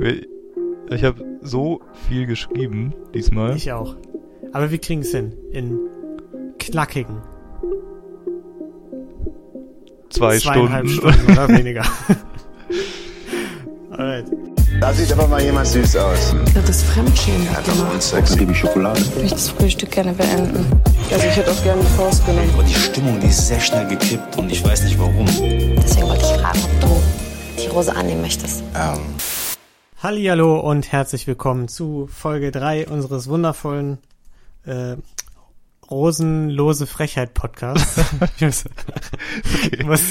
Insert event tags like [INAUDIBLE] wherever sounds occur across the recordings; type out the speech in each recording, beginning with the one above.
Ich habe so viel geschrieben diesmal. Ich auch. Aber wir kriegen es hin. In knackigen. Zwei Stunden. Stunden oder weniger. [LAUGHS] Alright. Da sieht aber mal jemand süß aus. Ja, das Fremdschämen hat gemacht. Sex. gebe ich Schokolade. Ich möchte das Frühstück gerne beenden. Also ich hätte auch gerne die Faust genommen. Aber die Stimmung, die ist sehr schnell gekippt und ich weiß nicht warum. Deswegen wollte ich fragen, ob du die Rose annehmen möchtest. Ähm, Hallihallo und herzlich willkommen zu Folge 3 unseres wundervollen äh, Rosenlose Frechheit Podcasts. [LAUGHS] Okay. Was,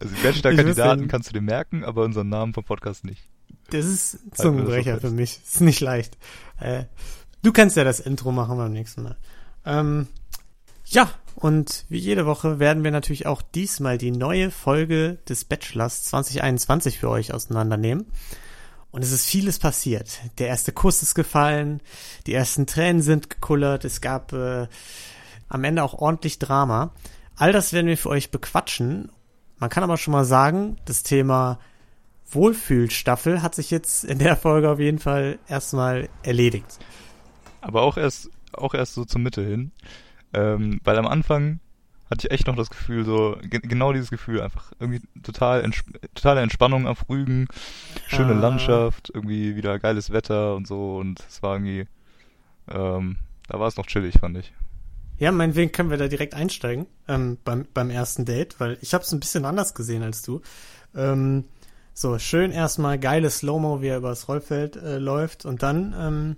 Also Ich Bachelor-Kandidaten wüsste- kannst du dir merken, aber unseren Namen vom Podcast nicht. das ist so Zungenbrecher für mich. Ist nicht leicht. Äh, du kannst ja das Intro machen beim nächsten Mal. Ähm, ja, und wie jede Woche werden wir natürlich auch diesmal die neue Folge des Bachelors 2021 für euch auseinandernehmen. Und es ist vieles passiert. Der erste Kuss ist gefallen, die ersten Tränen sind gekullert, es gab äh, am Ende auch ordentlich Drama. All das werden wir für euch bequatschen. Man kann aber schon mal sagen, das Thema Wohlfühlstaffel hat sich jetzt in der Folge auf jeden Fall erstmal erledigt. Aber auch erst, auch erst so zur Mitte hin. Ähm, weil am Anfang hatte ich echt noch das Gefühl, so, ge genau dieses Gefühl, einfach irgendwie total ents totale Entspannung auf Rügen, schöne Ah. Landschaft, irgendwie wieder geiles Wetter und so und es war irgendwie, ähm, da war es noch chillig, fand ich. Ja, meinetwegen können wir da direkt einsteigen ähm, beim, beim ersten Date, weil ich habe es ein bisschen anders gesehen als du. Ähm, so, schön erstmal geiles Slow-Mo, wie er übers Rollfeld äh, läuft und dann ähm,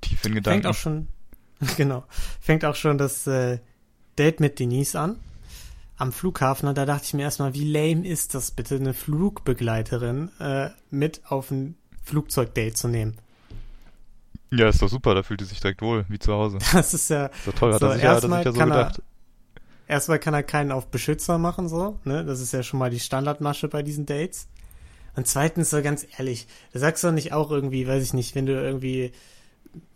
Tief in fängt Gedanken. auch schon, [LAUGHS] genau, fängt auch schon das äh, Date mit Denise an am Flughafen und da dachte ich mir erstmal, wie lame ist das bitte, eine Flugbegleiterin äh, mit auf ein Flugzeugdate zu nehmen. Ja, ist doch super, da fühlt sie sich direkt wohl, wie zu Hause. [LAUGHS] Das ist ja, doch toll, hat So, er sich ja, hat er sich ja so kann er- gedacht. Erstmal kann er keinen auf Beschützer machen, so, ne? Das ist ja schon mal die Standardmasche bei diesen Dates. Und zweitens, so ganz ehrlich, da sagst du doch nicht auch irgendwie, weiß ich nicht, wenn du irgendwie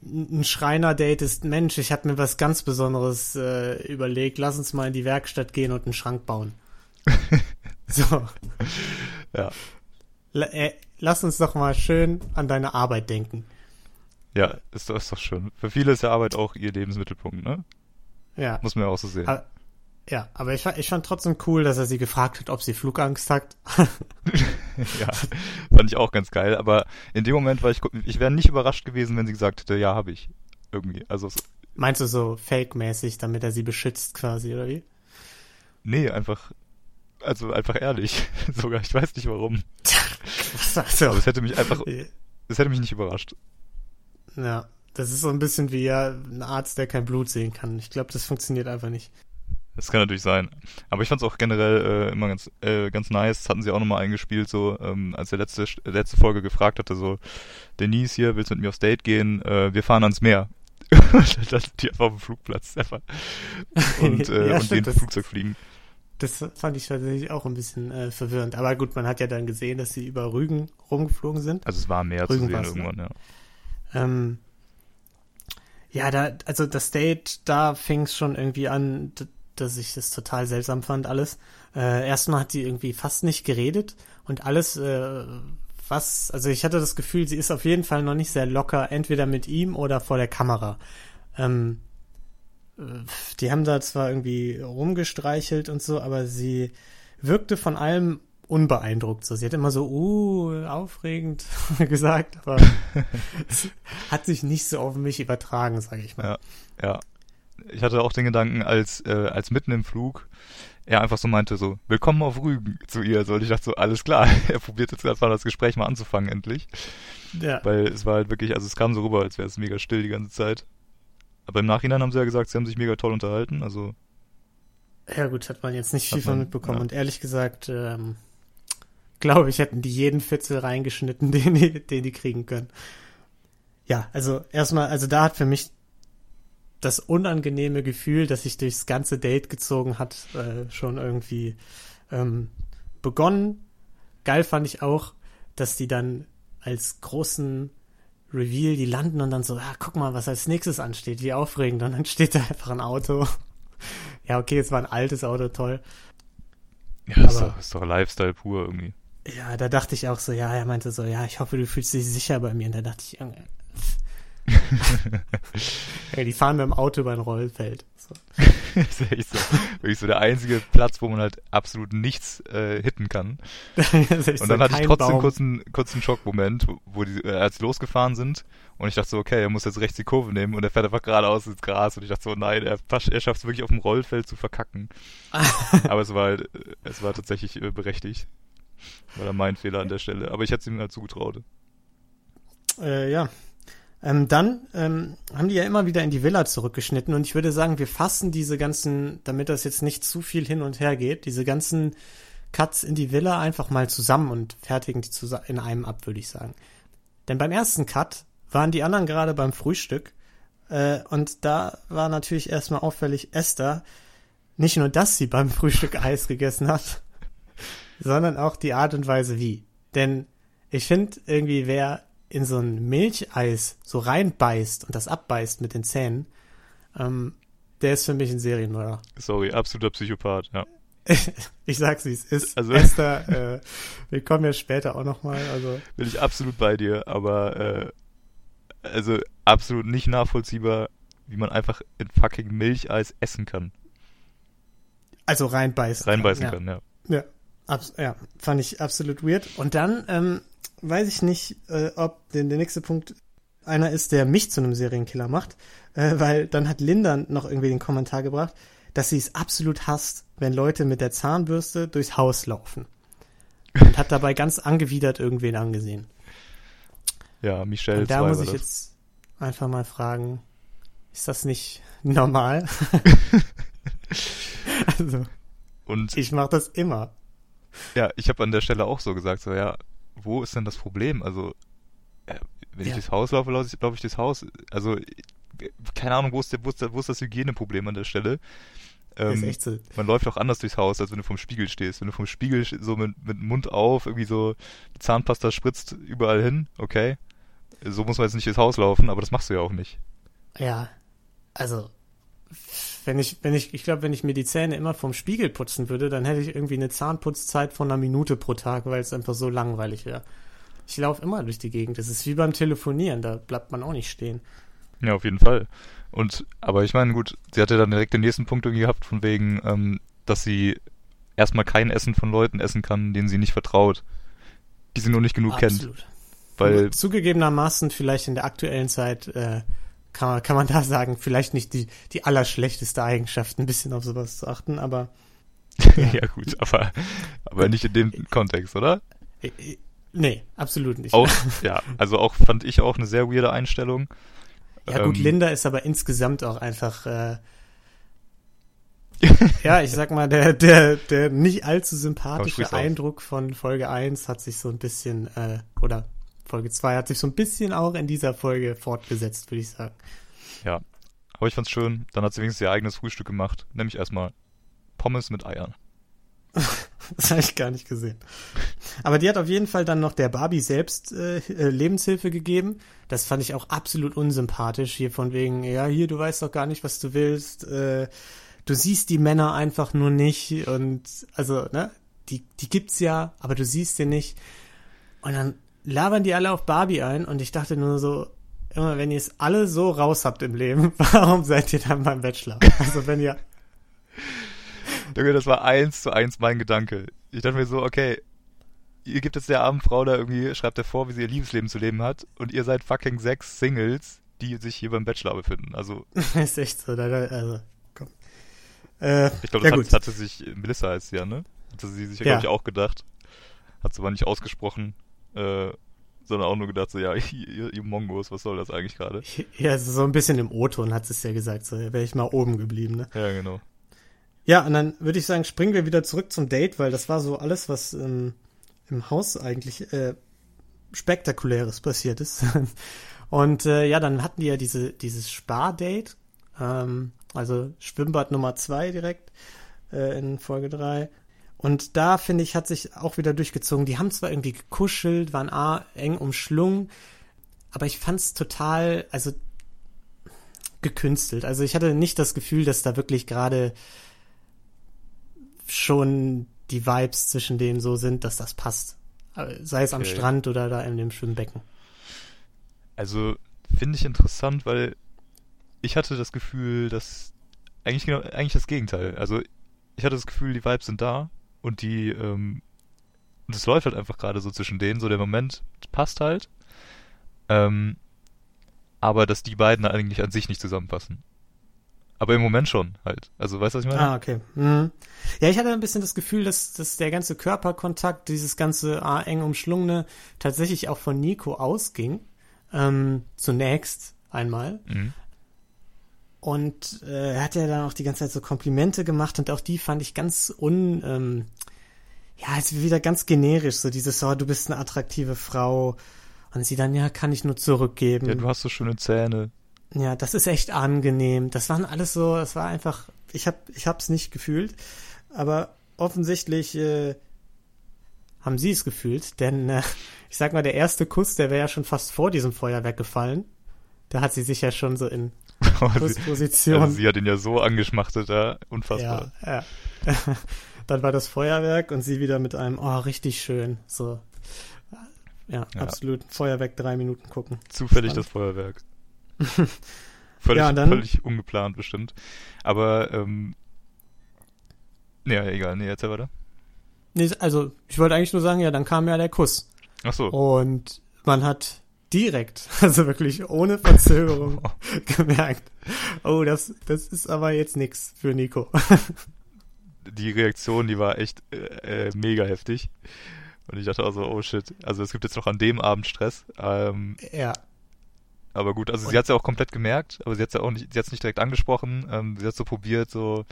ein Schreiner datest, Mensch, ich habe mir was ganz Besonderes äh, überlegt, lass uns mal in die Werkstatt gehen und einen Schrank bauen. [LAUGHS] so, Ja. la, äh, lass uns doch mal schön an deine Arbeit denken. Ja, ist doch, ist doch schön. Für viele ist ja Arbeit auch ihr Lebensmittelpunkt, ne? Ja. Muss man ja auch so sehen. Aber- Ja, aber ich, ich fand trotzdem cool, dass er sie gefragt hat, ob sie Flugangst hat. [LAUGHS] [LAUGHS] ja, fand ich auch ganz geil. Aber in dem Moment war ich, ich wäre nicht überrascht gewesen, wenn sie gesagt hätte, ja, habe ich. Irgendwie. Also, Meinst du so fake-mäßig, damit er sie beschützt quasi, oder wie? nee, einfach, also einfach ehrlich. [LAUGHS] Sogar, ich weiß nicht warum. [LAUGHS] Was sagst du? Aber es hätte mich einfach, es hätte mich nicht überrascht. Ja, das ist so ein bisschen wie ja ein Arzt, der kein Blut sehen kann. Ich glaube, das funktioniert einfach nicht. Das kann natürlich sein. Aber ich fand es auch generell äh, immer ganz, äh, ganz nice. Das hatten sie auch nochmal eingespielt, so, ähm, als der letzte, letzte Folge gefragt hatte, so, Denise hier, willst du mit mir aufs Date gehen? Äh, wir fahren ans Meer. Und [LAUGHS] dann die einfach auf dem Flugplatz einfach. [LAUGHS] Und, äh, Ja, und stimmt, ins das- Flugzeug fliegen. Das fand ich tatsächlich auch ein bisschen äh, verwirrend. Aber gut, man hat ja dann gesehen, dass sie über Rügen rumgeflogen sind. Also es war mehr zu Rügen sehen war's, ne? irgendwann, ja. Ähm, ja, da, also das Date, da fing es schon irgendwie an, dass ich das total seltsam fand, alles. Äh, erstmal hat die irgendwie fast nicht geredet und alles, äh, was, also ich hatte das Gefühl, sie ist auf jeden Fall noch nicht sehr locker, entweder mit ihm oder vor der Kamera. Ähm, äh, die haben da zwar irgendwie rumgestreichelt und so, aber sie wirkte von allem unbeeindruckt. So, sie hat immer so, uh, aufregend [LAUGHS] gesagt, aber es [LAUGHS] hat sich nicht so auf mich übertragen, sage ich mal. Ja. Ja. Ich hatte auch den Gedanken, als, äh, als mitten im Flug er einfach so meinte, so, willkommen auf Rügen zu ihr. So, und ich dachte so, alles klar, [LAUGHS] er probiert jetzt einfach das Gespräch mal anzufangen, endlich. Ja, Weil es war halt wirklich, also es kam so rüber, als wäre es mega still die ganze Zeit. Aber im Nachhinein haben sie ja gesagt, sie haben sich mega toll unterhalten. Also, ja gut, hat man jetzt nicht viel von mitbekommen. ja. Und ehrlich gesagt, ähm, glaube ich, hätten die jeden Fitzel reingeschnitten, [LAUGHS] den die, den die kriegen können. Ja, also erstmal, also da hat für mich das unangenehme Gefühl, das sich durchs ganze Date gezogen hat, äh, schon irgendwie ähm, begonnen. Geil fand ich auch, dass die dann als großen Reveal, die landen und dann so, ah, guck mal, was als nächstes ansteht, wie aufregend. Und dann steht da einfach ein Auto. [LAUGHS] ja, okay, es war ein altes Auto, toll. ja, ist Aber- doch, ist doch Lifestyle pur irgendwie. Ja, da dachte ich auch so, ja, er meinte so, ja, ich hoffe, du fühlst dich sicher bei mir. Und da dachte ich, [LAUGHS] ja, die fahren mit dem Auto über ein Rollfeld. So. [LAUGHS] das ist echt so, wirklich so der einzige Platz, wo man halt absolut nichts äh, hitten kann. [LAUGHS] Und dann hatte ich trotzdem einen kurzen, kurzen Schockmoment, wo die, äh, als losgefahren sind und ich dachte so, okay, er muss jetzt rechts die Kurve nehmen und er fährt einfach geradeaus ins Gras und ich dachte so, nein, er, er schafft es wirklich auf dem Rollfeld zu verkacken. Aber es war halt, äh, es war tatsächlich äh, berechtigt. War dann mein Fehler an der Stelle. Aber ich hätte es ihm halt zugetraut. Äh, ja. Ähm, dann ähm, haben die ja immer wieder in die Villa zurückgeschnitten und ich würde sagen, wir fassen diese ganzen, damit das jetzt nicht zu viel hin und her geht, diese ganzen Cuts in die Villa einfach mal zusammen und fertigen die zusammen in einem ab, würde ich sagen. Denn beim ersten Cut waren die anderen gerade beim Frühstück äh, und da war natürlich erstmal auffällig Esther, nicht nur, dass sie beim Frühstück [LAUGHS] Eis gegessen hat, sondern auch die Art und Weise wie. Denn ich finde irgendwie, wer in so ein Milcheis so reinbeißt und das abbeißt mit den Zähnen, ähm, der ist für mich ein Serienmörder. Sorry, absoluter Psychopath, ja. [LAUGHS] ich sag's wie es ist. Also- Esther, äh, wir kommen ja später auch nochmal. Also Bin ich absolut bei dir, aber äh, also absolut nicht nachvollziehbar, wie man einfach in fucking Milcheis essen kann. also reinbeißen. Reinbeißen ja. kann, ja. Ja, abs ja, fand ich absolut weird. Und dann ähm, weiß ich nicht, äh, ob der, der nächste Punkt einer ist, der mich zu einem Serienkiller macht, äh, weil dann hat Linda noch irgendwie den Kommentar gebracht, dass sie es absolut hasst, wenn Leute mit der Zahnbürste durchs Haus laufen. Und hat dabei ganz angewidert irgendwen angesehen. Ja, Michelle Und da 2 muss ich das. jetzt einfach mal fragen, ist das nicht normal? [LAUGHS] [LAUGHS] also, Und ich mache das immer. ja, ich habe an der Stelle auch so gesagt, so ja, wo ist denn das Problem? Also, äh, wenn ich Ja. durchs Haus laufe, laufe ich, laufe ich durchs Haus. Also, keine Ahnung, wo ist, der, wo, ist der, wo ist das Hygieneproblem an der Stelle? Das ist Ähm, echt so. man läuft auch anders durchs Haus, als wenn du vom Spiegel stehst. Wenn du vom Spiegel so mit, mit dem Mund auf, irgendwie so die Zahnpasta spritzt überall hin, okay. So muss man jetzt nicht durchs Haus laufen, aber das machst du ja auch nicht. Ja, also wenn ich, wenn ich, ich glaube, wenn ich mir die Zähne immer vom Spiegel putzen würde, dann hätte ich irgendwie eine Zahnputzzeit von einer Minute pro Tag, weil es einfach so langweilig wäre. Ich laufe immer durch die Gegend. Das ist wie beim Telefonieren, da bleibt man auch nicht stehen. Ja, auf jeden Fall. Und, aber ich meine, gut, sie hatte dann direkt den nächsten Punkt irgendwie gehabt, von wegen, ähm, dass sie erstmal kein Essen von Leuten essen kann, denen sie nicht vertraut. Die sie nur nicht genug kennt. Absolut. Weil, Zugegebenermaßen vielleicht in der aktuellen Zeit äh, kann, man, kann man da sagen, vielleicht nicht die, die allerschlechteste Eigenschaft, ein bisschen auf sowas zu achten, aber [LAUGHS] ja. gut, aber, aber nicht in dem Kontext, oder? äh, äh, nee, absolut nicht. Auch, [LAUGHS] ja, also auch fand ich auch eine sehr weirde Einstellung. Ja gut, Ähm, Linda ist aber insgesamt auch einfach, äh, [LAUGHS] ja, ich sag mal, der, der, der nicht allzu sympathische. Eindruck von Folge 1 hat sich so ein bisschen, äh, oder Folge 2 hat sich so ein bisschen auch in dieser Folge fortgesetzt, würde ich sagen. Ja, aber ich fand's schön. Dann hat sie wenigstens ihr eigenes Frühstück gemacht. Nämlich erstmal Pommes mit Eiern. [LAUGHS] Das habe ich gar nicht gesehen. Aber die hat auf jeden Fall dann noch der Barbie selbst äh, äh, Lebenshilfe gegeben. Das fand ich auch absolut unsympathisch. Hier von wegen, ja, hier, du weißt doch gar nicht, was du willst. Äh, du siehst die Männer einfach nur nicht. Und also, ne, die, die gibt's ja, aber du siehst sie nicht. Und dann labern die alle auf Barbie ein. Und ich dachte nur so, immer, wenn ihr es alle so raus habt im Leben, [LAUGHS] warum seid ihr dann beim Bachelor? Also wenn ihr [LAUGHS] Junge, das war eins zu eins mein Gedanke. Ich dachte mir so, okay, ihr gebt jetzt der armen Frau da irgendwie, schreibt ihr vor, wie sie ihr Liebesleben zu leben hat und ihr seid fucking sechs Singles, die sich hier beim Bachelor befinden. Also, [LAUGHS] ist echt so, da, also, komm. Äh, ich glaube, ja das gut. hat, hatte sich, Melissa heißt sie ja, ne? Hatte sie sich ja, Ja. glaube ich, auch gedacht. Hat sie aber nicht ausgesprochen, äh, sondern auch nur gedacht, so, ja, [LAUGHS] ihr, ihr Mongos, was soll das eigentlich gerade? Ja, also so ein bisschen im O-Ton hat es ja gesagt, so wäre ich mal oben geblieben, ne? Ja, genau. Ja, und dann würde ich sagen, springen wir wieder zurück zum Date, weil das war so alles, was ähm, im Haus eigentlich äh, spektakuläres passiert ist. [LAUGHS] und äh, ja, dann hatten die ja diese dieses Spar-Date, ähm, also Schwimmbad Nummer zwei direkt äh, in Folge drei. Und da finde ich, hat sich auch wieder durchgezogen. Die haben zwar irgendwie gekuschelt, waren A, eng umschlungen, aber ich fand's total, also gekünstelt. Also ich hatte nicht das Gefühl, dass da wirklich gerade schon die Vibes zwischen denen so sind, dass das passt. Sei es am Okay. Strand oder da in dem Schwimmbecken. Also finde ich interessant, weil ich hatte das Gefühl, dass eigentlich genau eigentlich das Gegenteil. Also ich hatte das Gefühl, die Vibes sind da und die ähm, und es läuft halt einfach gerade so zwischen denen, so der Moment passt halt. Ähm, aber dass die beiden eigentlich an sich nicht zusammenpassen. Aber im Moment schon halt. Also weißt du, was ich meine? Ah, okay. Mhm. Ja, ich hatte ein bisschen das Gefühl, dass, dass der ganze Körperkontakt, dieses ganze ah, eng umschlungene, tatsächlich auch von Nico ausging. Ähm, zunächst einmal. Mhm. Und äh, er hat ja dann auch die ganze Zeit so Komplimente gemacht und auch die fand ich ganz un, ähm, ja, ist wieder ganz generisch, so dieses, oh, du bist eine attraktive Frau. Und sie dann, ja, kann ich nur zurückgeben. Ja, du hast so schöne Zähne. Ja, das ist echt angenehm. Das waren alles so, das war einfach, ich hab, ich hab's nicht gefühlt, aber offensichtlich äh, haben sie es gefühlt, denn äh, ich sag mal, der erste Kuss, der wäre ja schon fast vor diesem Feuerwerk gefallen. Da hat sie sich ja schon so in Kussposition. also sie hat ihn ja so angeschmachtet, ja, unfassbar. ja, ja. [LAUGHS] Dann war das Feuerwerk und sie wieder mit einem, oh, richtig schön, so. Ja, Ja. absolut. Feuerwerk drei Minuten gucken. Zufällig Spannend. das Feuerwerk. [LAUGHS] völlig, Ja, dann- völlig ungeplant bestimmt. Aber, ähm, ja, egal, nee, erzähl weiter. Nee, also, ich wollte eigentlich nur sagen, ja, dann kam ja der Kuss. Ach so. Und man hat direkt, [LAUGHS] also wirklich ohne Verzögerung [LAUGHS] [LAUGHS] gemerkt, oh, das, das ist aber jetzt nix für Nico. Die Reaktion, die war echt äh, äh, mega heftig. Und ich dachte auch so, oh shit. Also es gibt jetzt noch an dem Abend Stress. Ähm, ja, aber gut, also Und- sie hat es ja auch komplett gemerkt, aber sie hat es ja auch nicht, sie hat es nicht direkt angesprochen. Ähm, sie hat so probiert, so,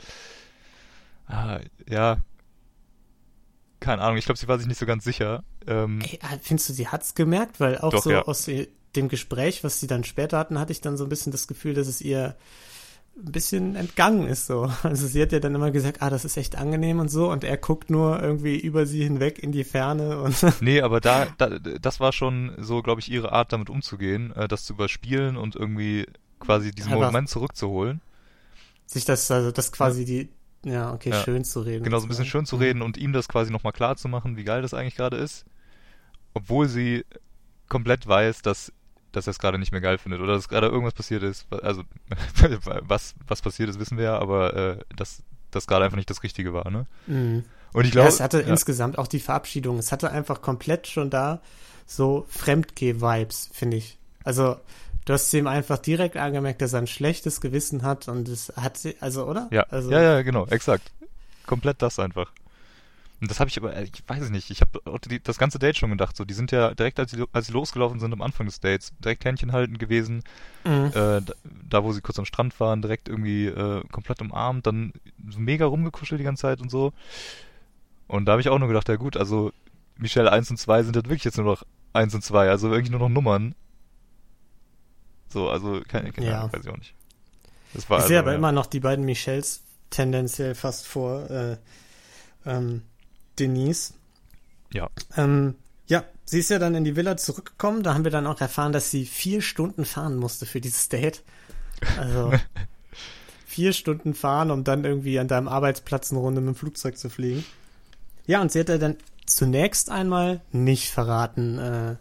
ah, ja, keine Ahnung, ich glaube, sie war sich nicht so ganz sicher. Ähm, Ey, äh, findest du, sie hat's gemerkt? Weil auch Doch, so ja. aus dem Gespräch, was sie dann später hatten, hatte ich dann so ein bisschen das Gefühl, dass es ihr ein bisschen entgangen ist so. [LAUGHS] Also sie hat ja dann immer gesagt, ah, das ist echt angenehm und so und er guckt nur irgendwie über sie hinweg in die Ferne und [LAUGHS] Nee, aber da, da das war schon so, glaube ich, ihre Art, damit umzugehen, äh, das zu überspielen und irgendwie quasi diesen Aber- Moment zurückzuholen. sich das, also das quasi die, ja, okay, Ja. schön zu reden. Genau, so ein bisschen schön zu reden und ihm das quasi nochmal klar zu machen, wie geil das eigentlich gerade ist. Obwohl sie komplett weiß, dass, dass er es gerade nicht mehr geil findet oder dass gerade irgendwas passiert ist. Also, [LAUGHS] was, was passiert ist, wissen wir ja, aber äh, dass das gerade einfach nicht das Richtige war, ne? Mhm. Und ich Ja, glaube. es hatte ja, insgesamt auch die Verabschiedung. Es hatte einfach komplett schon da so Fremdgeh-Vibes, finde ich. Also, du hast ihm einfach direkt angemerkt, dass er ein schlechtes Gewissen hat und es hat sie, also, oder? ja, also, ja, ja, genau, exakt. Komplett das einfach. Und das habe ich aber, äh, ich weiß es nicht, ich habe das ganze Date schon gedacht, so, die sind ja direkt, als sie, als sie losgelaufen sind am Anfang des Dates, direkt Händchen halten gewesen, Mhm. äh, da, da, wo sie kurz am Strand waren, direkt irgendwie äh, komplett umarmt, dann so mega rumgekuschelt die ganze Zeit und so. Und da habe ich auch nur gedacht, ja gut, also Michelle 1 und 2 sind halt wirklich jetzt nur noch 1 und 2, also wirklich nur noch Nummern. So, also keine, keine Ja. Ahnung, weiß ich auch nicht. Das war ich also, sehe aber ja. immer noch die beiden Michelles tendenziell fast vor äh, ähm, Denise. Ja. Ähm, ja, sie ist ja dann in die Villa zurückgekommen. Da haben wir dann auch erfahren, dass sie vier Stunden fahren musste für dieses Date. Also [LAUGHS] vier Stunden fahren, um dann irgendwie an deinem Arbeitsplatz eine Runde mit dem Flugzeug zu fliegen. Ja, und sie hat ja dann zunächst einmal nicht verraten, äh,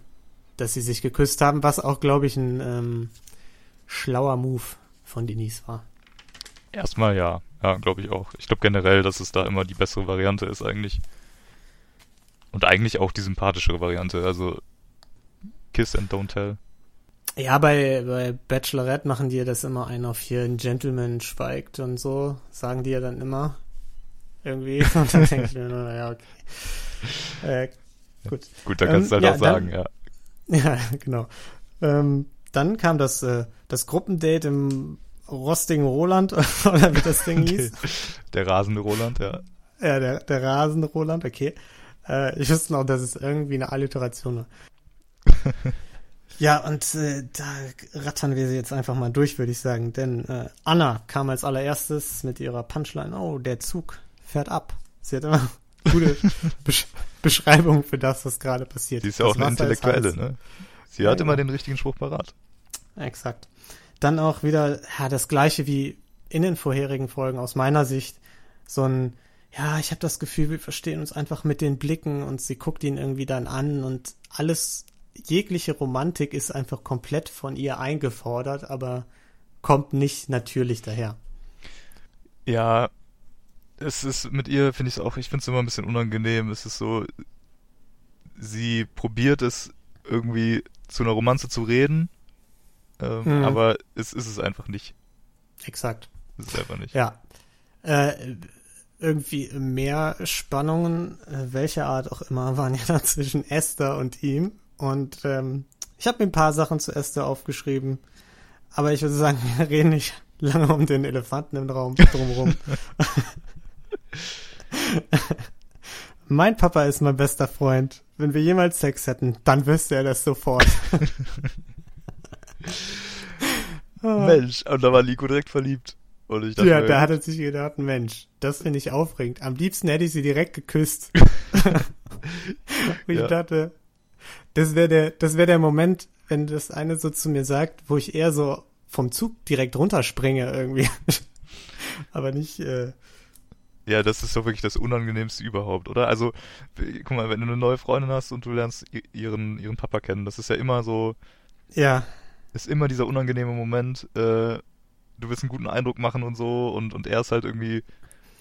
dass sie sich geküsst haben, was auch, glaube ich, ein ähm, schlauer Move von Denise war. Erstmal ja. Ja, glaube ich auch. Ich glaube generell, dass es da immer die bessere Variante ist eigentlich. Und eigentlich auch die sympathischere Variante. Also Kiss and Don't Tell. Ja, bei, bei Bachelorette machen die ja das immer ein auf hier, ein Gentleman schweigt und so, sagen die ja dann immer. Irgendwie. [LAUGHS] Und dann denke ich mir nur, ja, okay. Äh, gut. Gut, da kannst Ähm, du halt ja, auch sagen, dann- ja. [LAUGHS] Ja, genau. Ähm, dann kam das, äh, das Gruppendate im rostigen Roland, [LAUGHS] oder wie das Ding hieß. Der rasende Roland, ja. Ja, der, der rasende Roland, okay. Äh, ich wusste noch, dass es irgendwie eine Alliteration war. [LAUGHS] ja, und äh, da rattern wir sie jetzt einfach mal durch, würde ich sagen. Denn äh, Anna kam als allererstes mit ihrer Punchline, oh, der Zug fährt ab. Sie hat immer [LAUGHS] gute Besch Beschreibung für das, was gerade passiert. Die ist ja auch Das eine Wasser Intellektuelle, ne? Sie Ja, hat immer genau. den richtigen Spruch parat. Exakt. Dann auch wieder ja, das gleiche wie in den vorherigen Folgen aus meiner Sicht. So ein, ja, ich habe das Gefühl, wir verstehen uns einfach mit den Blicken und sie guckt ihn irgendwie dann an und alles, jegliche Romantik ist einfach komplett von ihr eingefordert, aber kommt nicht natürlich daher. Ja, es ist mit ihr, finde ich es auch, ich finde es immer ein bisschen unangenehm. Es ist so, sie probiert es irgendwie zu einer Romanze zu reden, ähm, Mhm. aber es ist es einfach nicht. Exakt. Es ist einfach nicht. Ja. Äh, irgendwie mehr Spannungen, äh, welcher Art auch immer, [LAUGHS] waren ja dann zwischen Esther und ihm. Und ähm, ich habe mir ein paar Sachen zu Esther aufgeschrieben. Aber ich würde sagen, [LAUGHS] wir reden nicht lange um den Elefanten im Raum drumherum. [LAUGHS] mein Papa ist mein bester Freund. Wenn wir jemals Sex hätten, dann wüsste er das sofort. Mensch, und da war Nico direkt verliebt. Ich dachte, Ja, da hat er sich gedacht, Mensch, das finde ich aufregend. Am liebsten hätte ich sie direkt geküsst. [LAUGHS] [LAUGHS] Und ich Ja. dachte, das wäre der, das wäre der Moment, wenn das eine so zu mir sagt, wo ich eher so vom Zug direkt runterspringe irgendwie. [LAUGHS] Aber nicht, äh, Ja, das ist doch wirklich das Unangenehmste überhaupt, oder? Also, guck mal, wenn du eine neue Freundin hast und du lernst ihren, ihren Papa kennen, das ist ja immer so, ja, ist immer dieser unangenehme Moment, äh, du willst einen guten Eindruck machen und so und, und er ist halt irgendwie,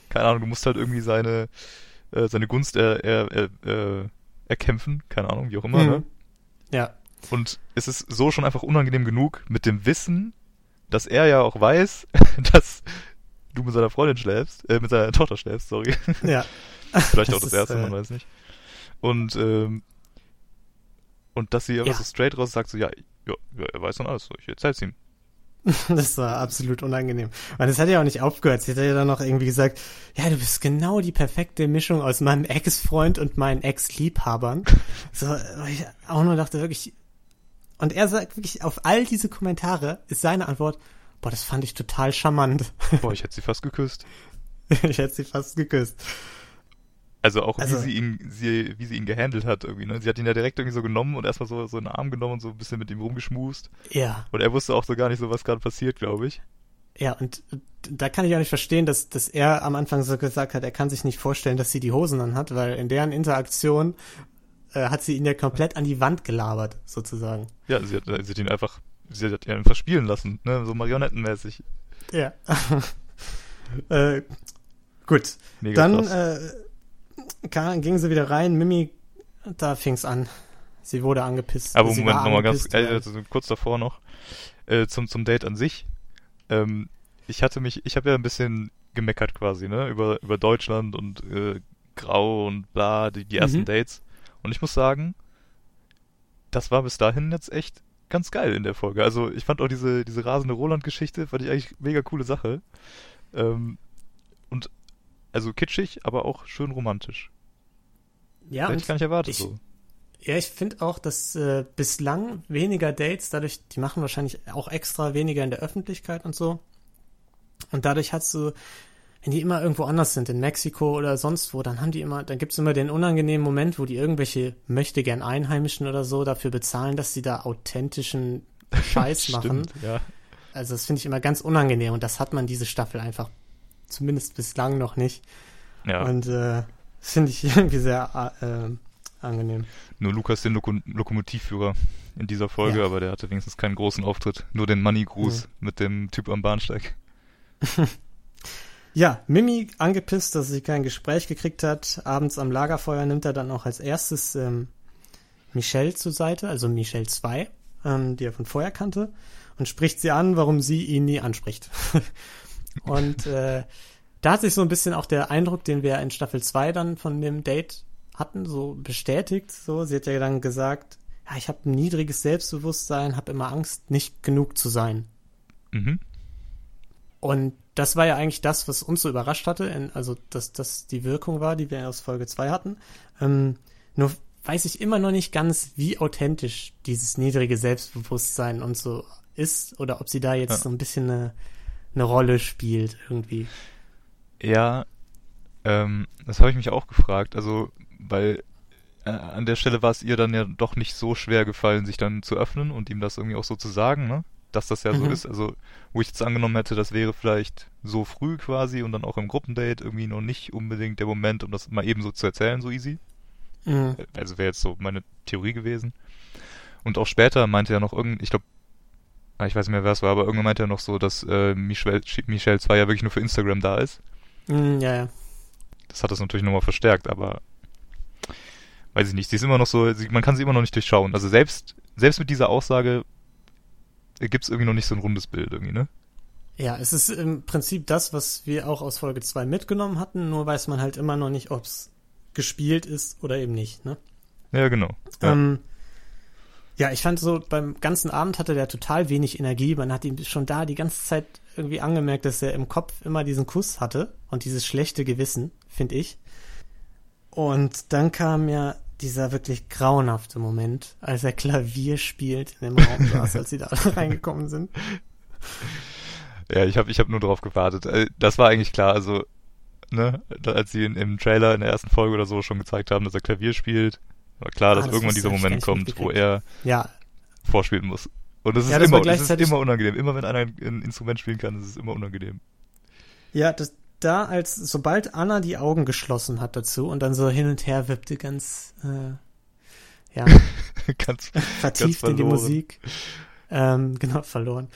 keine Ahnung, du musst halt irgendwie seine, äh, seine Gunst er, er, er, äh, erkämpfen, keine Ahnung, wie auch immer, Mhm. ne? ja, Und es ist so schon einfach unangenehm genug mit dem Wissen, dass er ja auch weiß, [LAUGHS] dass du mit seiner Freundin schläfst, äh, mit seiner Tochter schläfst, sorry. ja. [LAUGHS] Vielleicht auch Das ist, erste, äh, man weiß nicht. Und, ähm, und dass sie einfach Ja. so straight raus sagt, so, ja, ja, ja, er weiß dann alles, so, ich erzähl's ihm. [LAUGHS] Das war absolut unangenehm. Und es hat ja auch nicht aufgehört. Sie hat ja dann noch irgendwie gesagt, ja, du bist genau die perfekte Mischung aus meinem Ex-Freund und meinen Ex-Liebhabern. [LAUGHS] So, ich auch nur dachte wirklich, und er sagt wirklich, auf all diese Kommentare ist seine Antwort, boah, das fand ich total charmant. Boah, ich hätte sie fast geküsst. [LAUGHS] ich hätte sie fast geküsst. Also auch Also- wie sie ihn, sie, wie sie ihn gehandelt hat irgendwie, ne? Sie hat ihn ja direkt irgendwie so genommen und erstmal so, so in den Arm genommen und so ein bisschen mit ihm rumgeschmust. Ja, Und er wusste auch so gar nicht so, was gerade passiert, glaube ich. ja, und da kann ich auch nicht verstehen, dass, dass er am Anfang so gesagt hat, er kann sich nicht vorstellen, dass sie die Hosen anhat, weil in deren Interaktion äh, hat sie ihn ja komplett an die Wand gelabert, sozusagen. Ja, sie hat, sie hat ihn einfach, sie hat ihn einfach spielen lassen, ne? So marionettenmäßig. Ja. [LAUGHS] äh, gut. Mega Dann krass. äh, kam, ging sie wieder rein. Mimi, da fing's an. Sie wurde angepisst. Aber sie Moment, nochmal ganz, äh, also kurz davor noch, äh, zum, zum Date an sich. Ähm, ich hatte mich, ich habe ja ein bisschen gemeckert quasi, ne, über, über Deutschland und äh, Grau und bla, die, die ersten Mhm. Dates. Und ich muss sagen, das war bis dahin jetzt echt ganz geil in der Folge. Also ich fand auch diese, diese rasende Roland-Geschichte, fand ich eigentlich mega coole Sache. Ähm, also kitschig, aber auch schön romantisch. ja, ich gar nicht erwartet ich- so. Ja, ich finde auch, dass äh, bislang weniger Dates, dadurch, die machen wahrscheinlich auch extra weniger in der Öffentlichkeit und so. Und dadurch hast du, wenn die immer irgendwo anders sind, in Mexiko oder sonst wo, dann haben die immer, dann gibt's immer den unangenehmen Moment, wo die irgendwelche möchte gern Einheimischen oder so dafür bezahlen, dass sie da authentischen [LAUGHS] Scheiß machen. Stimmt, ja. Also das finde ich immer ganz unangenehm und das hat man diese Staffel einfach zumindest bislang noch nicht. Ja. Und äh, [LAUGHS] finde ich irgendwie sehr äh, angenehm. Nur Lukas den Loko Lokomotivführer in dieser Folge, Ja. aber der hatte wenigstens keinen großen Auftritt. Nur den Money-Gruß Mhm. mit dem Typ am Bahnsteig. [LAUGHS] Ja, Mimi angepisst, dass sie kein Gespräch gekriegt hat. Abends am Lagerfeuer nimmt er dann auch als erstes ähm, Michelle zur Seite, also Michelle 2, ähm, die er von vorher kannte, und spricht sie an, warum sie ihn nie anspricht. [LAUGHS] und äh, da hat sich so ein bisschen auch der Eindruck, den wir in Staffel 2 dann von dem Date hatten, so bestätigt. So, sie hat ja dann gesagt, ja, ich habe ein niedriges Selbstbewusstsein, habe immer Angst, nicht genug zu sein. Mhm. Und das war ja eigentlich das, was uns so überrascht hatte, also dass das die Wirkung war, die wir aus Folge 2 hatten. Ähm, nur weiß ich immer noch nicht ganz, wie authentisch dieses niedrige Selbstbewusstsein und so ist oder ob sie da jetzt Ja. so ein bisschen eine, eine Rolle spielt irgendwie. Ja, ähm, das habe ich mich auch gefragt. Also, weil äh, an der Stelle war es ihr dann ja doch nicht so schwer gefallen, sich dann zu öffnen und ihm das irgendwie auch so zu sagen, ne? dass das ja so Mhm. ist. Also, wo ich jetzt angenommen hätte, das wäre vielleicht so früh quasi und dann auch im Gruppendate irgendwie noch nicht unbedingt der Moment, um das mal eben so zu erzählen, so easy. Mhm. Also wäre jetzt so meine Theorie gewesen. Und auch später meinte er noch irgend, ich glaube, ich weiß nicht mehr, wer es war, aber irgendwann meinte er noch so, dass äh, Michelle, Michelle 2 ja wirklich nur für Instagram da ist. Mhm, ja, ja. Das hat das natürlich nochmal verstärkt, aber weiß ich nicht. Sie ist immer noch so, sie, man kann sie immer noch nicht durchschauen. Also selbst, selbst mit dieser Aussage gibt es irgendwie noch nicht so ein rundes Bild irgendwie, ne? Ja, es ist im Prinzip das, was wir auch aus Folge 2 mitgenommen hatten, nur weiß man halt immer noch nicht, ob es gespielt ist oder eben nicht, ne? Ja, genau. Ja. Ähm, ja, ich fand so, beim ganzen Abend hatte der total wenig Energie. Man hat ihm schon da die ganze Zeit irgendwie angemerkt, dass er im Kopf immer diesen Kuss hatte und dieses schlechte Gewissen, finde ich. Und dann kam ja dieser wirklich grauenhafte Moment, als er Klavier spielt in dem Raum [LAUGHS] saß, als sie da [LAUGHS] reingekommen sind. Ja, ich habe ich hab nur drauf gewartet. Äh, Das war eigentlich klar, also, ne, als sie in, im Trailer in der ersten Folge oder so schon gezeigt haben, dass er Klavier spielt, war klar, Ah, dass das irgendwann dieser Moment kommt, wo er Ja, vorspielen muss. Und das ist Ja, das immer, das ist immer unangenehm. Immer wenn einer ein, Instrument spielen kann, ist es immer unangenehm. Ja, das, da als sobald Anna die Augen geschlossen hat dazu und dann so hin und her wippte, ganz äh, ja [LAUGHS] Ganz, vertieft in die. Musik, ähm, genau verloren.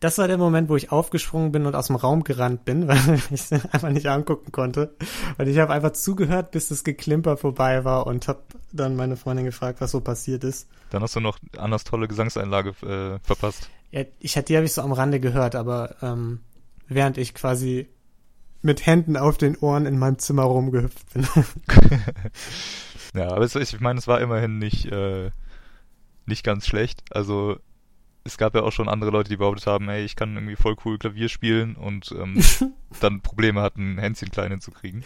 Das war der Moment, wo ich aufgesprungen bin und aus dem Raum gerannt bin, [LAUGHS] weil ich es einfach nicht angucken konnte. Und ich habe einfach zugehört, bis das Geklimper vorbei war und habe dann meine Freundin gefragt, was so passiert ist. dann hast du noch Annas tolle Gesangseinlage äh, verpasst. Ja, ich hatte die habe ich so am Rande gehört, aber ähm, während ich quasi mit Händen auf den Ohren in meinem Zimmer rumgehüpft bin. [LAUGHS] Ja, aber es, ich meine, es war immerhin nicht, äh, nicht ganz schlecht. Also es gab ja auch schon andere Leute, die behauptet haben, hey, ich kann irgendwie voll cool Klavier spielen und ähm, [LAUGHS] dann Probleme hatten, Hänschen klein hinzukriegen.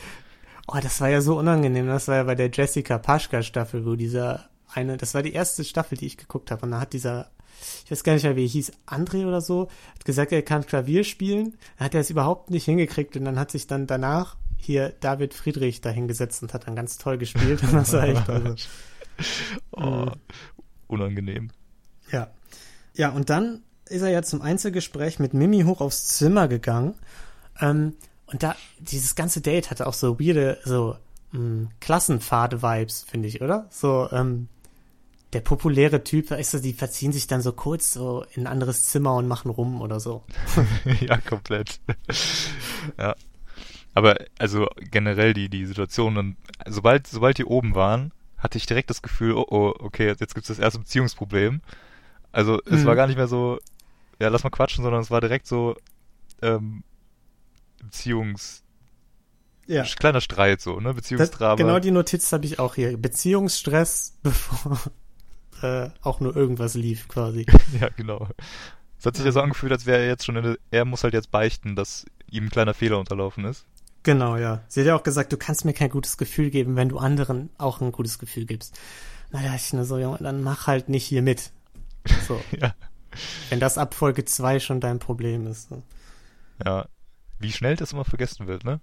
Oh, das war ja so unangenehm. Das war ja bei der Jessica Paschka Staffel, wo dieser eine, das war die erste Staffel, die ich geguckt habe. Und da hat dieser, ich weiß gar nicht mehr, wie er hieß, André oder so, hat gesagt, er kann Klavier spielen. Dann hat er es überhaupt nicht hingekriegt und dann hat sich dann danach hier David Friedrich da hingesetzt und hat dann ganz toll gespielt. Und [LAUGHS] das war echt [LAUGHS] also, Oh, unangenehm. Ja. Ja, und dann ist er ja zum Einzelgespräch mit Mimi hoch aufs Zimmer gegangen. Ähm, und da, dieses ganze Date hatte auch so weirde, so mh, Klassenfahrt-Vibes, finde ich, oder? So, ähm, der populäre Typ, weißt du, die verziehen sich dann so kurz so in ein anderes Zimmer und machen rum oder so. [LAUGHS] ja, komplett. ja. Aber also generell die, die Situation, sobald, sobald die oben waren, hatte ich direkt das Gefühl, oh, oh okay, jetzt, jetzt gibt's das erste Beziehungsproblem. Also es Mhm. war gar nicht mehr so, ja, lass mal quatschen, sondern es war direkt so, ähm, Beziehungs, Ja. kleiner Streit so, ne, Beziehungsdrama. genau die Notiz habe ich auch hier. Beziehungsstress, [LAUGHS] bevor äh, auch nur irgendwas lief, quasi. [LAUGHS] ja, genau. Es hat sich ja so angefühlt, als wäre er jetzt schon, in der, er muss halt jetzt beichten, dass ihm ein kleiner Fehler unterlaufen ist. Genau, ja. Sie hat ja auch gesagt, du kannst mir kein gutes Gefühl geben, wenn du anderen auch ein gutes Gefühl gibst. Na, da dachte ich nur so, Junge, dann mach halt nicht hier mit. So. [LAUGHS] Ja. Wenn das ab Folge 2 schon dein Problem ist. So. Ja. Wie schnell das immer vergessen wird, ne?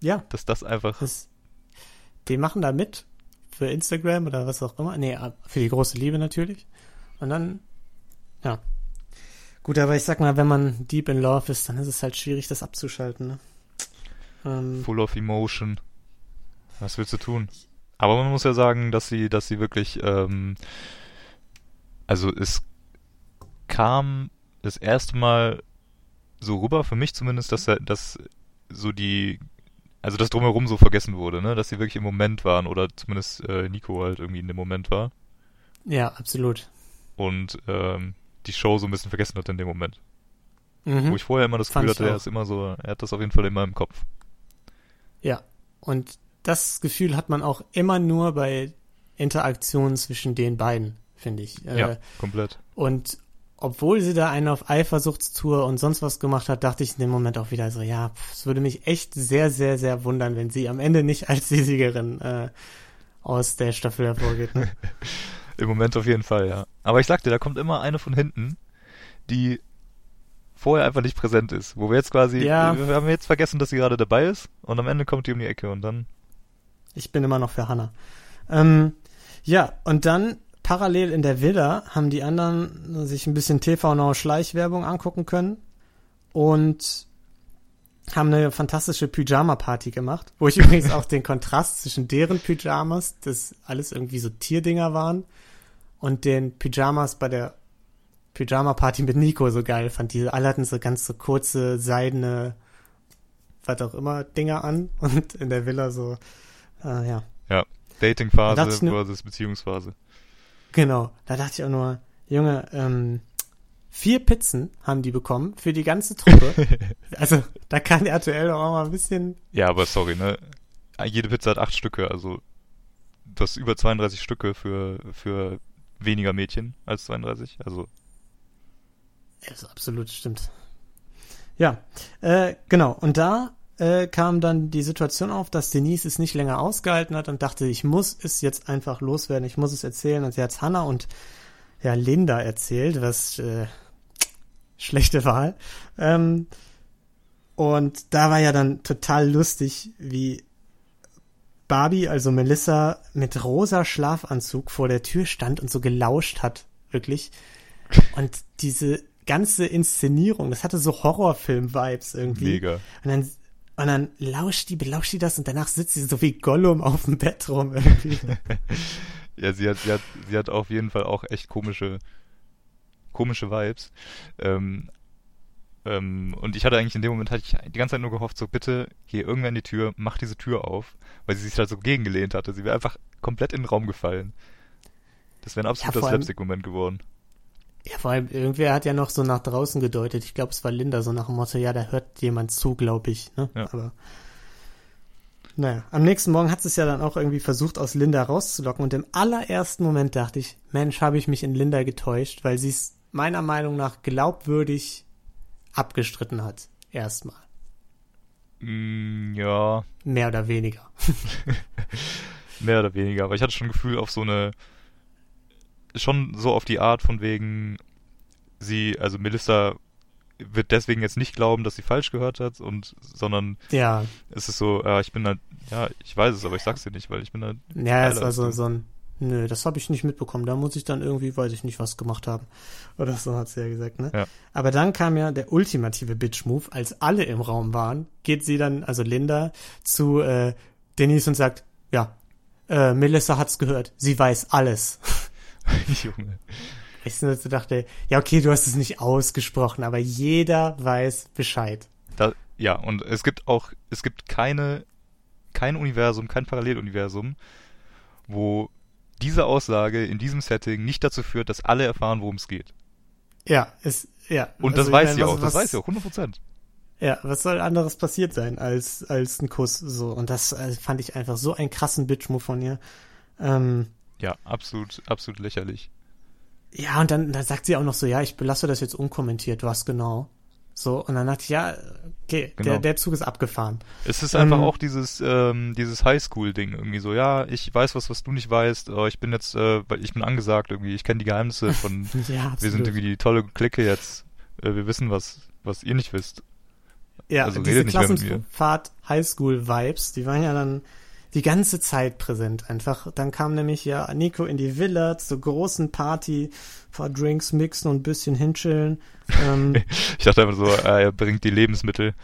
Ja, Dass das einfach das, die machen da mit für Instagram oder was auch immer. Nee, für die große Liebe natürlich. Und dann, ja. Gut, aber ich sag mal, wenn man deep in love ist, dann ist es halt schwierig, das abzuschalten. Ne? Ähm, full of emotion. Was willst du tun? Aber man muss ja sagen, dass sie, dass sie wirklich, ähm, also es kam das erste Mal so rüber, für mich zumindest, dass er, dass so die, also das drumherum so vergessen wurde, ne, dass sie wirklich im Moment waren oder zumindest äh, Nico halt irgendwie in dem Moment war ja, absolut. und ähm, die Show so ein bisschen vergessen hat in dem Moment. Mhm. Wo ich vorher immer das Gefühl hatte, er ist immer so, er hat das auf jeden Fall immer im Kopf. Ja, und das Gefühl hat man auch immer nur bei Interaktionen zwischen den beiden, finde ich. Äh, ja, komplett. Und obwohl sie da einen auf Eifersuchtstour und sonst was gemacht hat, dachte ich in dem Moment auch wieder so, ja, pff, es würde mich echt sehr, sehr, sehr wundern, wenn sie am Ende nicht als die Siegerin äh, aus der Staffel hervorgeht. Ne? [LAUGHS] Im Moment auf jeden Fall, ja. Aber ich sagte, da kommt immer eine von hinten, die vorher einfach nicht präsent ist. Wo wir jetzt quasi, Ja. wir haben jetzt vergessen, dass sie gerade dabei ist und am Ende kommt die um die Ecke und dann, Ich bin immer noch für Hannah. Ähm, ja, und dann parallel in der Villa haben die anderen sich ein bisschen TV Now Schleichwerbung angucken können und haben eine fantastische Pyjama-Party gemacht, wo ich [LAUGHS] übrigens auch den Kontrast zwischen deren Pyjamas, das alles irgendwie so Tierdinger waren, und den Pyjamas bei der Pyjama-Party mit Nico so geil fand. Die alle hatten so ganz so kurze, seidene, was auch immer, Dinger an und in der Villa so, äh, ja. Ja, Da Datingphase versus Beziehungsphase. Genau, da dachte ich auch nur, Junge, ähm, vier Pizzen haben die bekommen für die ganze Truppe. [LAUGHS] also da kann RTL doch auch mal ein bisschen. Ja, aber sorry, ne? Jede Pizza hat acht Stücke, also du hast über 32 Stücke für, für weniger Mädchen als 32. Also, das absolut stimmt. Ja, äh, genau. Und da äh, kam dann die Situation auf, dass Denise es nicht länger ausgehalten hat und dachte, ich muss es jetzt einfach loswerden, ich muss es erzählen. Und sie hat Hannah und ja, Linda erzählt, was äh, schlechte Wahl. Ähm, und da war ja dann total lustig, wie Barbie, also Melissa, mit rosa Schlafanzug vor der Tür stand und so gelauscht hat, wirklich. Und diese ganze Inszenierung, das hatte so Horrorfilm-Vibes irgendwie. mega. Und dann, und dann lauscht die, belauscht die das und danach sitzt sie so wie Gollum auf dem Bett rum irgendwie. [LAUGHS] Ja, sie hat, sie hat, sie hat auf jeden Fall auch echt komische, komische Vibes. Ähm, ähm, und ich hatte eigentlich in dem Moment hatte ich die ganze Zeit nur gehofft, so bitte geh irgendwer in die Tür, mach diese Tür auf, weil sie sich da so gegengelehnt hatte. Sie wäre einfach komplett in den Raum gefallen. Das wäre ein absoluter allem- Slapstick-Moment geworden. Ja, vor allem, irgendwer hat ja noch so nach draußen gedeutet. Ich glaube, es war Linda, so nach dem Motto, ja, da hört jemand zu, glaube ich. Ne? Ja. Aber naja, am nächsten Morgen hat es ja dann auch irgendwie versucht, aus Linda rauszulocken. Und im allerersten Moment dachte ich, Mensch, habe ich mich in Linda getäuscht, weil sie es meiner Meinung nach glaubwürdig abgestritten hat. Erstmal. Mm, ja, Mehr oder weniger. [LAUGHS] mehr oder weniger. Aber ich hatte schon ein Gefühl auf so eine, schon so auf die Art von wegen, sie, also Melissa wird deswegen jetzt nicht glauben, dass sie falsch gehört hat und, sondern Ja, es ist so, ja, ich bin halt, ja, ich weiß es, aber ich sag's dir nicht, weil ich bin halt, Ja, es Alter, war so, das- so ein, nö, das habe ich nicht mitbekommen. Da muss ich dann irgendwie, weiß ich nicht, was gemacht haben. [LAUGHS] Oder so hat sie ja gesagt, ne? Ja. Aber dann kam ja der ultimative Bitch-Move. Als alle im Raum waren, geht sie dann, also Linda, zu äh, Denise und sagt, ja, äh, Melissa hat's gehört. Sie weiß alles. [LAUGHS] [LAUGHS] Junge. Ich so dachte, ja, okay, du hast es nicht ausgesprochen, aber jeder weiß Bescheid. Da, ja, und es gibt auch, es gibt keine, kein Universum, kein Paralleluniversum, wo diese Aussage in diesem Setting nicht dazu führt, dass alle erfahren, worum es geht. Ja, ist, ja. Und also das weiß meine, sie was- auch, das was- weiß sie auch, 100 Prozent. Ja, was soll anderes passiert sein als, als ein Kuss, so. Und das äh, fand ich einfach so einen krassen Bitch-Move von ihr. Ähm, Ja, absolut, absolut lächerlich. ja, und dann, dann sagt sie auch noch so, ja, ich belasse das jetzt unkommentiert, was genau. So, und dann dachte ich, ja, okay, der, Genau. der Zug ist abgefahren. Es ist einfach Ähm, auch dieses, ähm, dieses Highschool-Ding irgendwie so, ja, ich weiß was, was du nicht weißt, aber ich bin jetzt, äh, weil ich bin angesagt irgendwie, ich kenne die Geheimnisse [LAUGHS] von, Ja, wir sind irgendwie die tolle Clique jetzt, äh, wir wissen was, was ihr nicht wisst. Ja, Also diese. Klassenfahrt Highschool-Vibes, die waren ja dann die ganze Zeit präsent einfach. Dann kam nämlich ja Nico in die Villa zur großen Party, paar Drinks mixen und ein bisschen hinchillen. Ähm, [LAUGHS] Ich dachte einfach so, äh, er bringt die Lebensmittel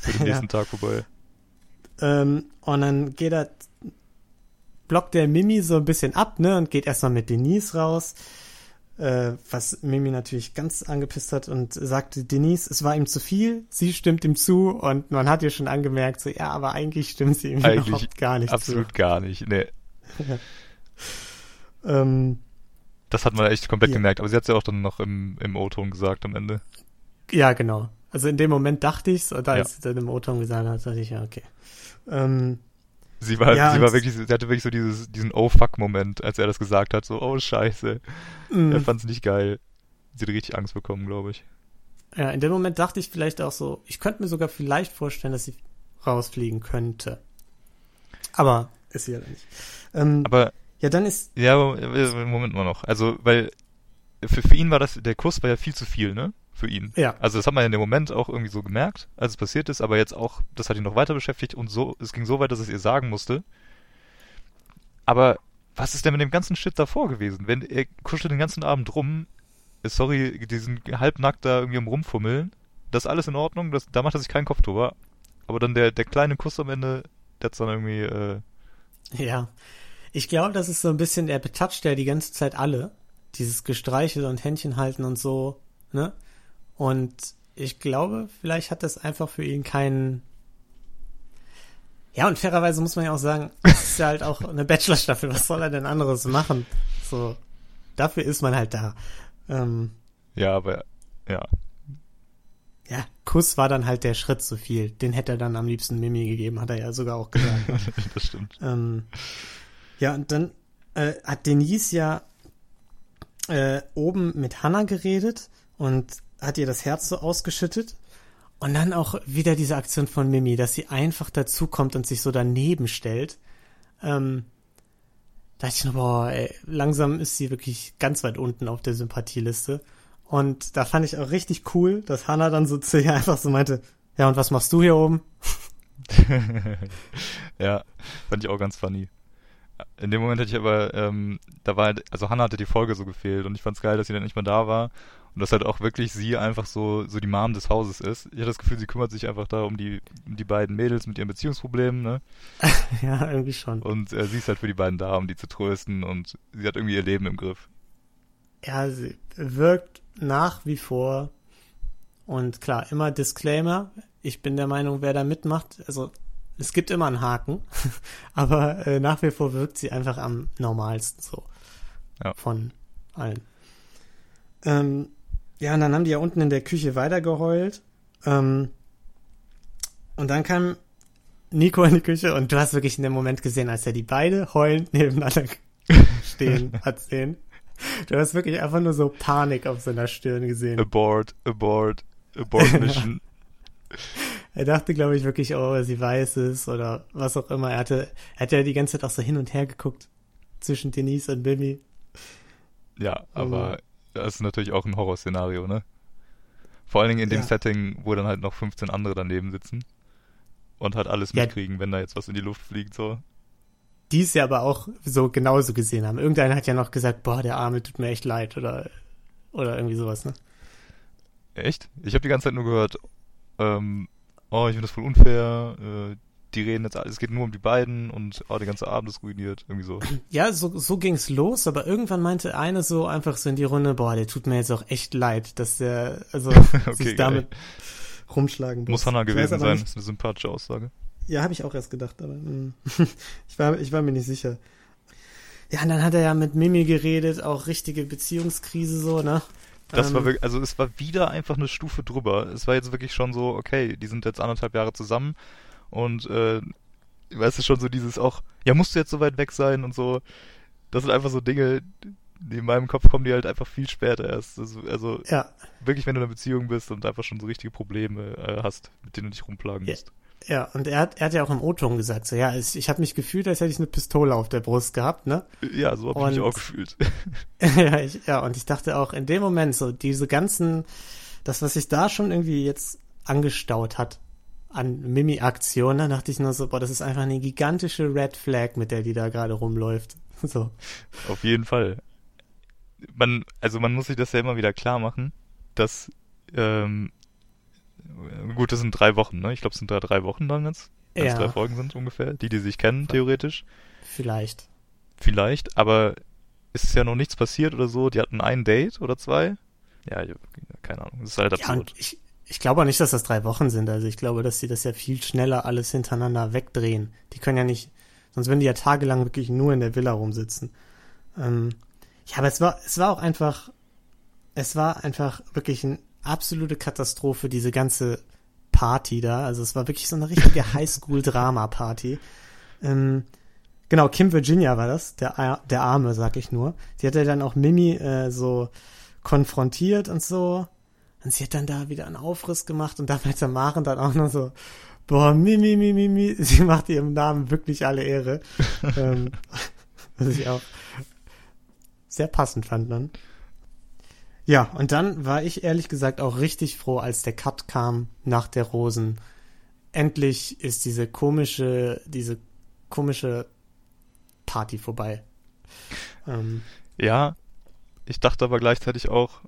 für den [LAUGHS] Ja. nächsten Tag vorbei. ähm, und dann geht er, blockt der Mimi so ein bisschen ab, ne, und geht erstmal mit Denise raus. Äh, was Mimi natürlich ganz angepisst hat und sagte, Denise, es war ihm zu viel, sie stimmt ihm zu und man hat ihr schon angemerkt, so, ja, aber eigentlich stimmt sie ihm [LAUGHS] Eigentlich überhaupt gar nicht Absolut gar nicht. Zu. [LAUGHS] Ähm, das hat man echt komplett Ja. gemerkt, aber sie hat ja auch dann noch im, im O-Ton gesagt am Ende. Ja, genau. Also in dem Moment dachte ich's, und als Ja. sie dann im O-Ton gesagt hat, dachte ich, ja, okay. Ähm, Sie war, Ja, sie war wirklich, sie hatte wirklich so dieses, diesen Oh-Fuck-Moment, als er das gesagt hat, so, oh Scheiße. Er mh, fand's nicht geil. Sie hat richtig Angst bekommen, glaube ich. ja, in dem Moment dachte ich vielleicht auch so, ich könnte mir sogar vielleicht vorstellen, dass sie rausfliegen könnte. Aber ist sie ja nicht. Ähm, Aber ja, dann ist, Ja, Moment mal noch. Also, weil für, für ihn war das, der Kuss war ja viel zu viel, ne? Für ihn. Ja. Also das hat man ja in dem Moment auch irgendwie so gemerkt, als es passiert ist, aber jetzt auch, das hat ihn noch weiter beschäftigt und so, es ging so weit, dass es ihr sagen musste. Aber was ist denn mit dem ganzen Shit davor gewesen? Wenn er kuschelt den ganzen Abend rum, äh, sorry, diesen halbnackt da irgendwie am Rumfummeln, das ist alles in Ordnung, das, da macht er sich keinen Kopf drüber. Aber dann der, der kleine Kuss am Ende, der hat's dann irgendwie, äh, Ja. Ich glaube, das ist so ein bisschen, er betatscht ja die ganze Zeit alle. Dieses Gestreichel und Händchen halten und so, ne? Und ich glaube, vielleicht hat das einfach für ihn keinen. Ja, und fairerweise muss man ja auch sagen, es ist ja halt auch eine Bachelor-Staffel. Was soll er denn anderes machen? So, dafür ist man halt da. Ähm, ja, aber, ja. ja, Kuss war dann halt der Schritt zu viel. Den hätte er dann am liebsten Mimi gegeben, hat er ja sogar auch gesagt. [LAUGHS] das stimmt. Ähm, ja, und dann äh, hat Denise ja äh, oben mit Hannah geredet und hat ihr das Herz so ausgeschüttet. Und dann auch wieder diese Aktion von Mimi, dass sie einfach dazukommt und sich so daneben stellt. Ähm, da dachte ich nur, boah, ey, langsam ist sie wirklich ganz weit unten auf der Sympathieliste. Und da fand ich auch richtig cool, dass Hannah dann so zu ihr einfach so meinte, ja, und was machst du hier oben? [LAUGHS] ja, fand ich auch ganz funny. In dem Moment hätte ich aber, ähm, da war halt, also Hannah hatte die Folge so gefehlt und ich fand's geil, dass sie dann nicht mehr da war und dass halt auch wirklich sie einfach so, so die Mom des Hauses ist. Ich hatte das Gefühl, sie kümmert sich einfach da um die, um die beiden Mädels mit ihren Beziehungsproblemen, ne? [LAUGHS] ja, irgendwie schon. Und äh, sie ist halt für die beiden da, um die zu trösten und sie hat irgendwie ihr Leben im Griff. Ja, sie wirkt nach wie vor und klar, immer Disclaimer. Ich bin der Meinung, wer da mitmacht, also es gibt immer einen Haken, [LAUGHS] aber äh, nach wie vor wirkt sie einfach am normalsten so. Ja. Von allen. Ähm, ja, und dann haben die ja unten in der Küche weitergeheult. Ähm, und dann kam Nico in die Küche und du hast wirklich in dem Moment gesehen, als er die beide heulend nebeneinander [LAUGHS] stehen hat sehen. Du hast wirklich einfach nur so Panik auf seiner Stirn gesehen. Abort, abort, abort mission. [LAUGHS] Er dachte, glaube ich, wirklich, oh, sie weiß es oder was auch immer. Er hatte, er hat ja die ganze Zeit auch so hin und her geguckt zwischen Denise und Bimmy. Ja, aber das ist natürlich auch ein Horrorszenario, ne? Vor allen Dingen in dem Ja. Setting, wo dann halt noch 15 andere daneben sitzen und halt alles Ja. mitkriegen, wenn da jetzt was in die Luft fliegt, so. Die es ja aber auch so genauso gesehen haben. Irgendeiner hat ja noch gesagt, boah, der Arme tut mir echt leid oder, oder irgendwie sowas, ne? Echt? Ich habe die ganze Zeit nur gehört, ähm, oh, ich finde das voll unfair, äh, die reden jetzt, es geht nur um die beiden und oh, der ganze Abend ist ruiniert, irgendwie so. [CLEARS THROAT] Ja, so, so ging's los, aber irgendwann meinte eine so einfach so in die Runde, boah, der tut mir jetzt auch echt leid, dass der, also, [LAUGHS] sich geil. damit rumschlagen Muss Hannah Ich weiß gewesen sein, nicht- das ist eine sympathische Aussage. Ja, habe ich auch erst gedacht, aber mm, [LAUGHS] ich, war, ich war mir nicht sicher. Ja, und dann hat er ja mit Mimi geredet, auch richtige Beziehungskrise so, ne? Das war Ähm, wirklich, also es war wieder einfach eine Stufe drüber. Es war jetzt wirklich schon so, okay, die sind jetzt anderthalb Jahre zusammen und äh, weißt du schon so dieses auch, ja, musst du jetzt so weit weg sein und so. Das sind einfach so Dinge, die in meinem Kopf kommen, die halt einfach viel später erst. Also, also Ja, wirklich, wenn du in einer Beziehung bist und einfach schon so richtige Probleme äh, hast, mit denen du dich rumplagen Ja. musst. Ja, und er hat, er hat ja auch im O-Ton gesagt, so, ja, ich, ich habe mich gefühlt, als hätte ich eine Pistole auf der Brust gehabt, ne? Ja, so habe ich mich auch gefühlt. [LAUGHS] [LAUGHS] ja, ich, ja, und ich dachte auch in dem Moment so, diese ganzen, das, was sich da schon irgendwie jetzt angestaut hat an Mimi-Aktionen, da dachte ich nur so, boah, das ist einfach eine gigantische Red Flag, mit der die da gerade rumläuft. [LAUGHS] So. Auf jeden Fall. Man, also man muss sich das ja immer wieder klar machen, dass, ähm, gut, das sind drei Wochen, ne? Ich glaube, es sind da drei Wochen dann jetzt, wenn es Ja. drei Folgen sind ungefähr, die, die sich kennen, theoretisch. Vielleicht. Vielleicht, aber es ist ja noch nichts passiert oder so. Die hatten ein Date oder zwei. Ja, keine Ahnung. Das ist halt Ja, absurd. ich, ich glaube auch nicht, dass das drei Wochen sind. Also ich glaube, dass sie das ja viel schneller alles hintereinander wegdrehen. Die können ja nicht, sonst würden die ja tagelang wirklich nur in der Villa rumsitzen. Ähm, ja, aber es war, es war auch einfach, es war einfach wirklich eine absolute Katastrophe, diese ganze Party da. Also es war wirklich so eine richtige [LAUGHS] Highschool-Drama-Party. Ähm, genau, Kim Virginia war das, der, der Arme, sag ich nur. Die hat ja dann auch Mimi äh, so konfrontiert und so. Und sie hat dann da wieder einen Aufriss gemacht und da meinte Maren dann auch noch so, boah, Mimi, Mimi, Mimi, [LAUGHS] sie macht ihrem Namen wirklich alle Ehre. [LAUGHS] ähm, was ich auch sehr passend fand dann. Ja, und dann war ich ehrlich gesagt auch richtig froh, als der Cut kam nach der Rosen. Endlich ist diese komische, diese komische Party vorbei. Ähm, Ja, ich dachte aber gleichzeitig auch,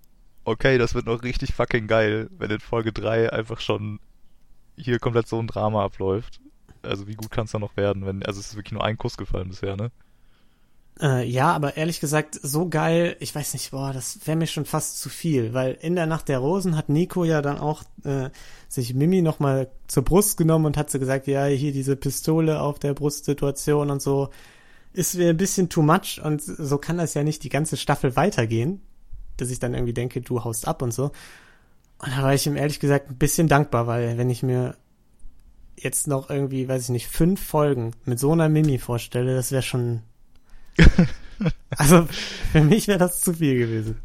okay, das wird noch richtig fucking geil, wenn in Folge 3 einfach schon hier komplett so ein Drama abläuft. Also wie gut kann es da noch werden, wenn, also es ist wirklich nur ein Kuss gefallen bisher, ne? Äh, ja, aber ehrlich gesagt, so geil, ich weiß nicht, boah, das wäre mir schon fast zu viel, weil in der Nacht der Rosen hat Nico ja dann auch äh, sich Mimi nochmal zur Brust genommen und hat so gesagt, ja, hier diese Pistole auf der Brustsituation und so, ist mir ein bisschen too much und so kann das ja nicht die ganze Staffel weitergehen, dass ich dann irgendwie denke, du haust ab und so. Und da war ich ihm ehrlich gesagt ein bisschen dankbar, weil wenn ich mir jetzt noch irgendwie, weiß ich nicht, fünf Folgen mit so einer Mimi vorstelle, das wäre schon [LAUGHS] also für mich wäre das zu viel gewesen.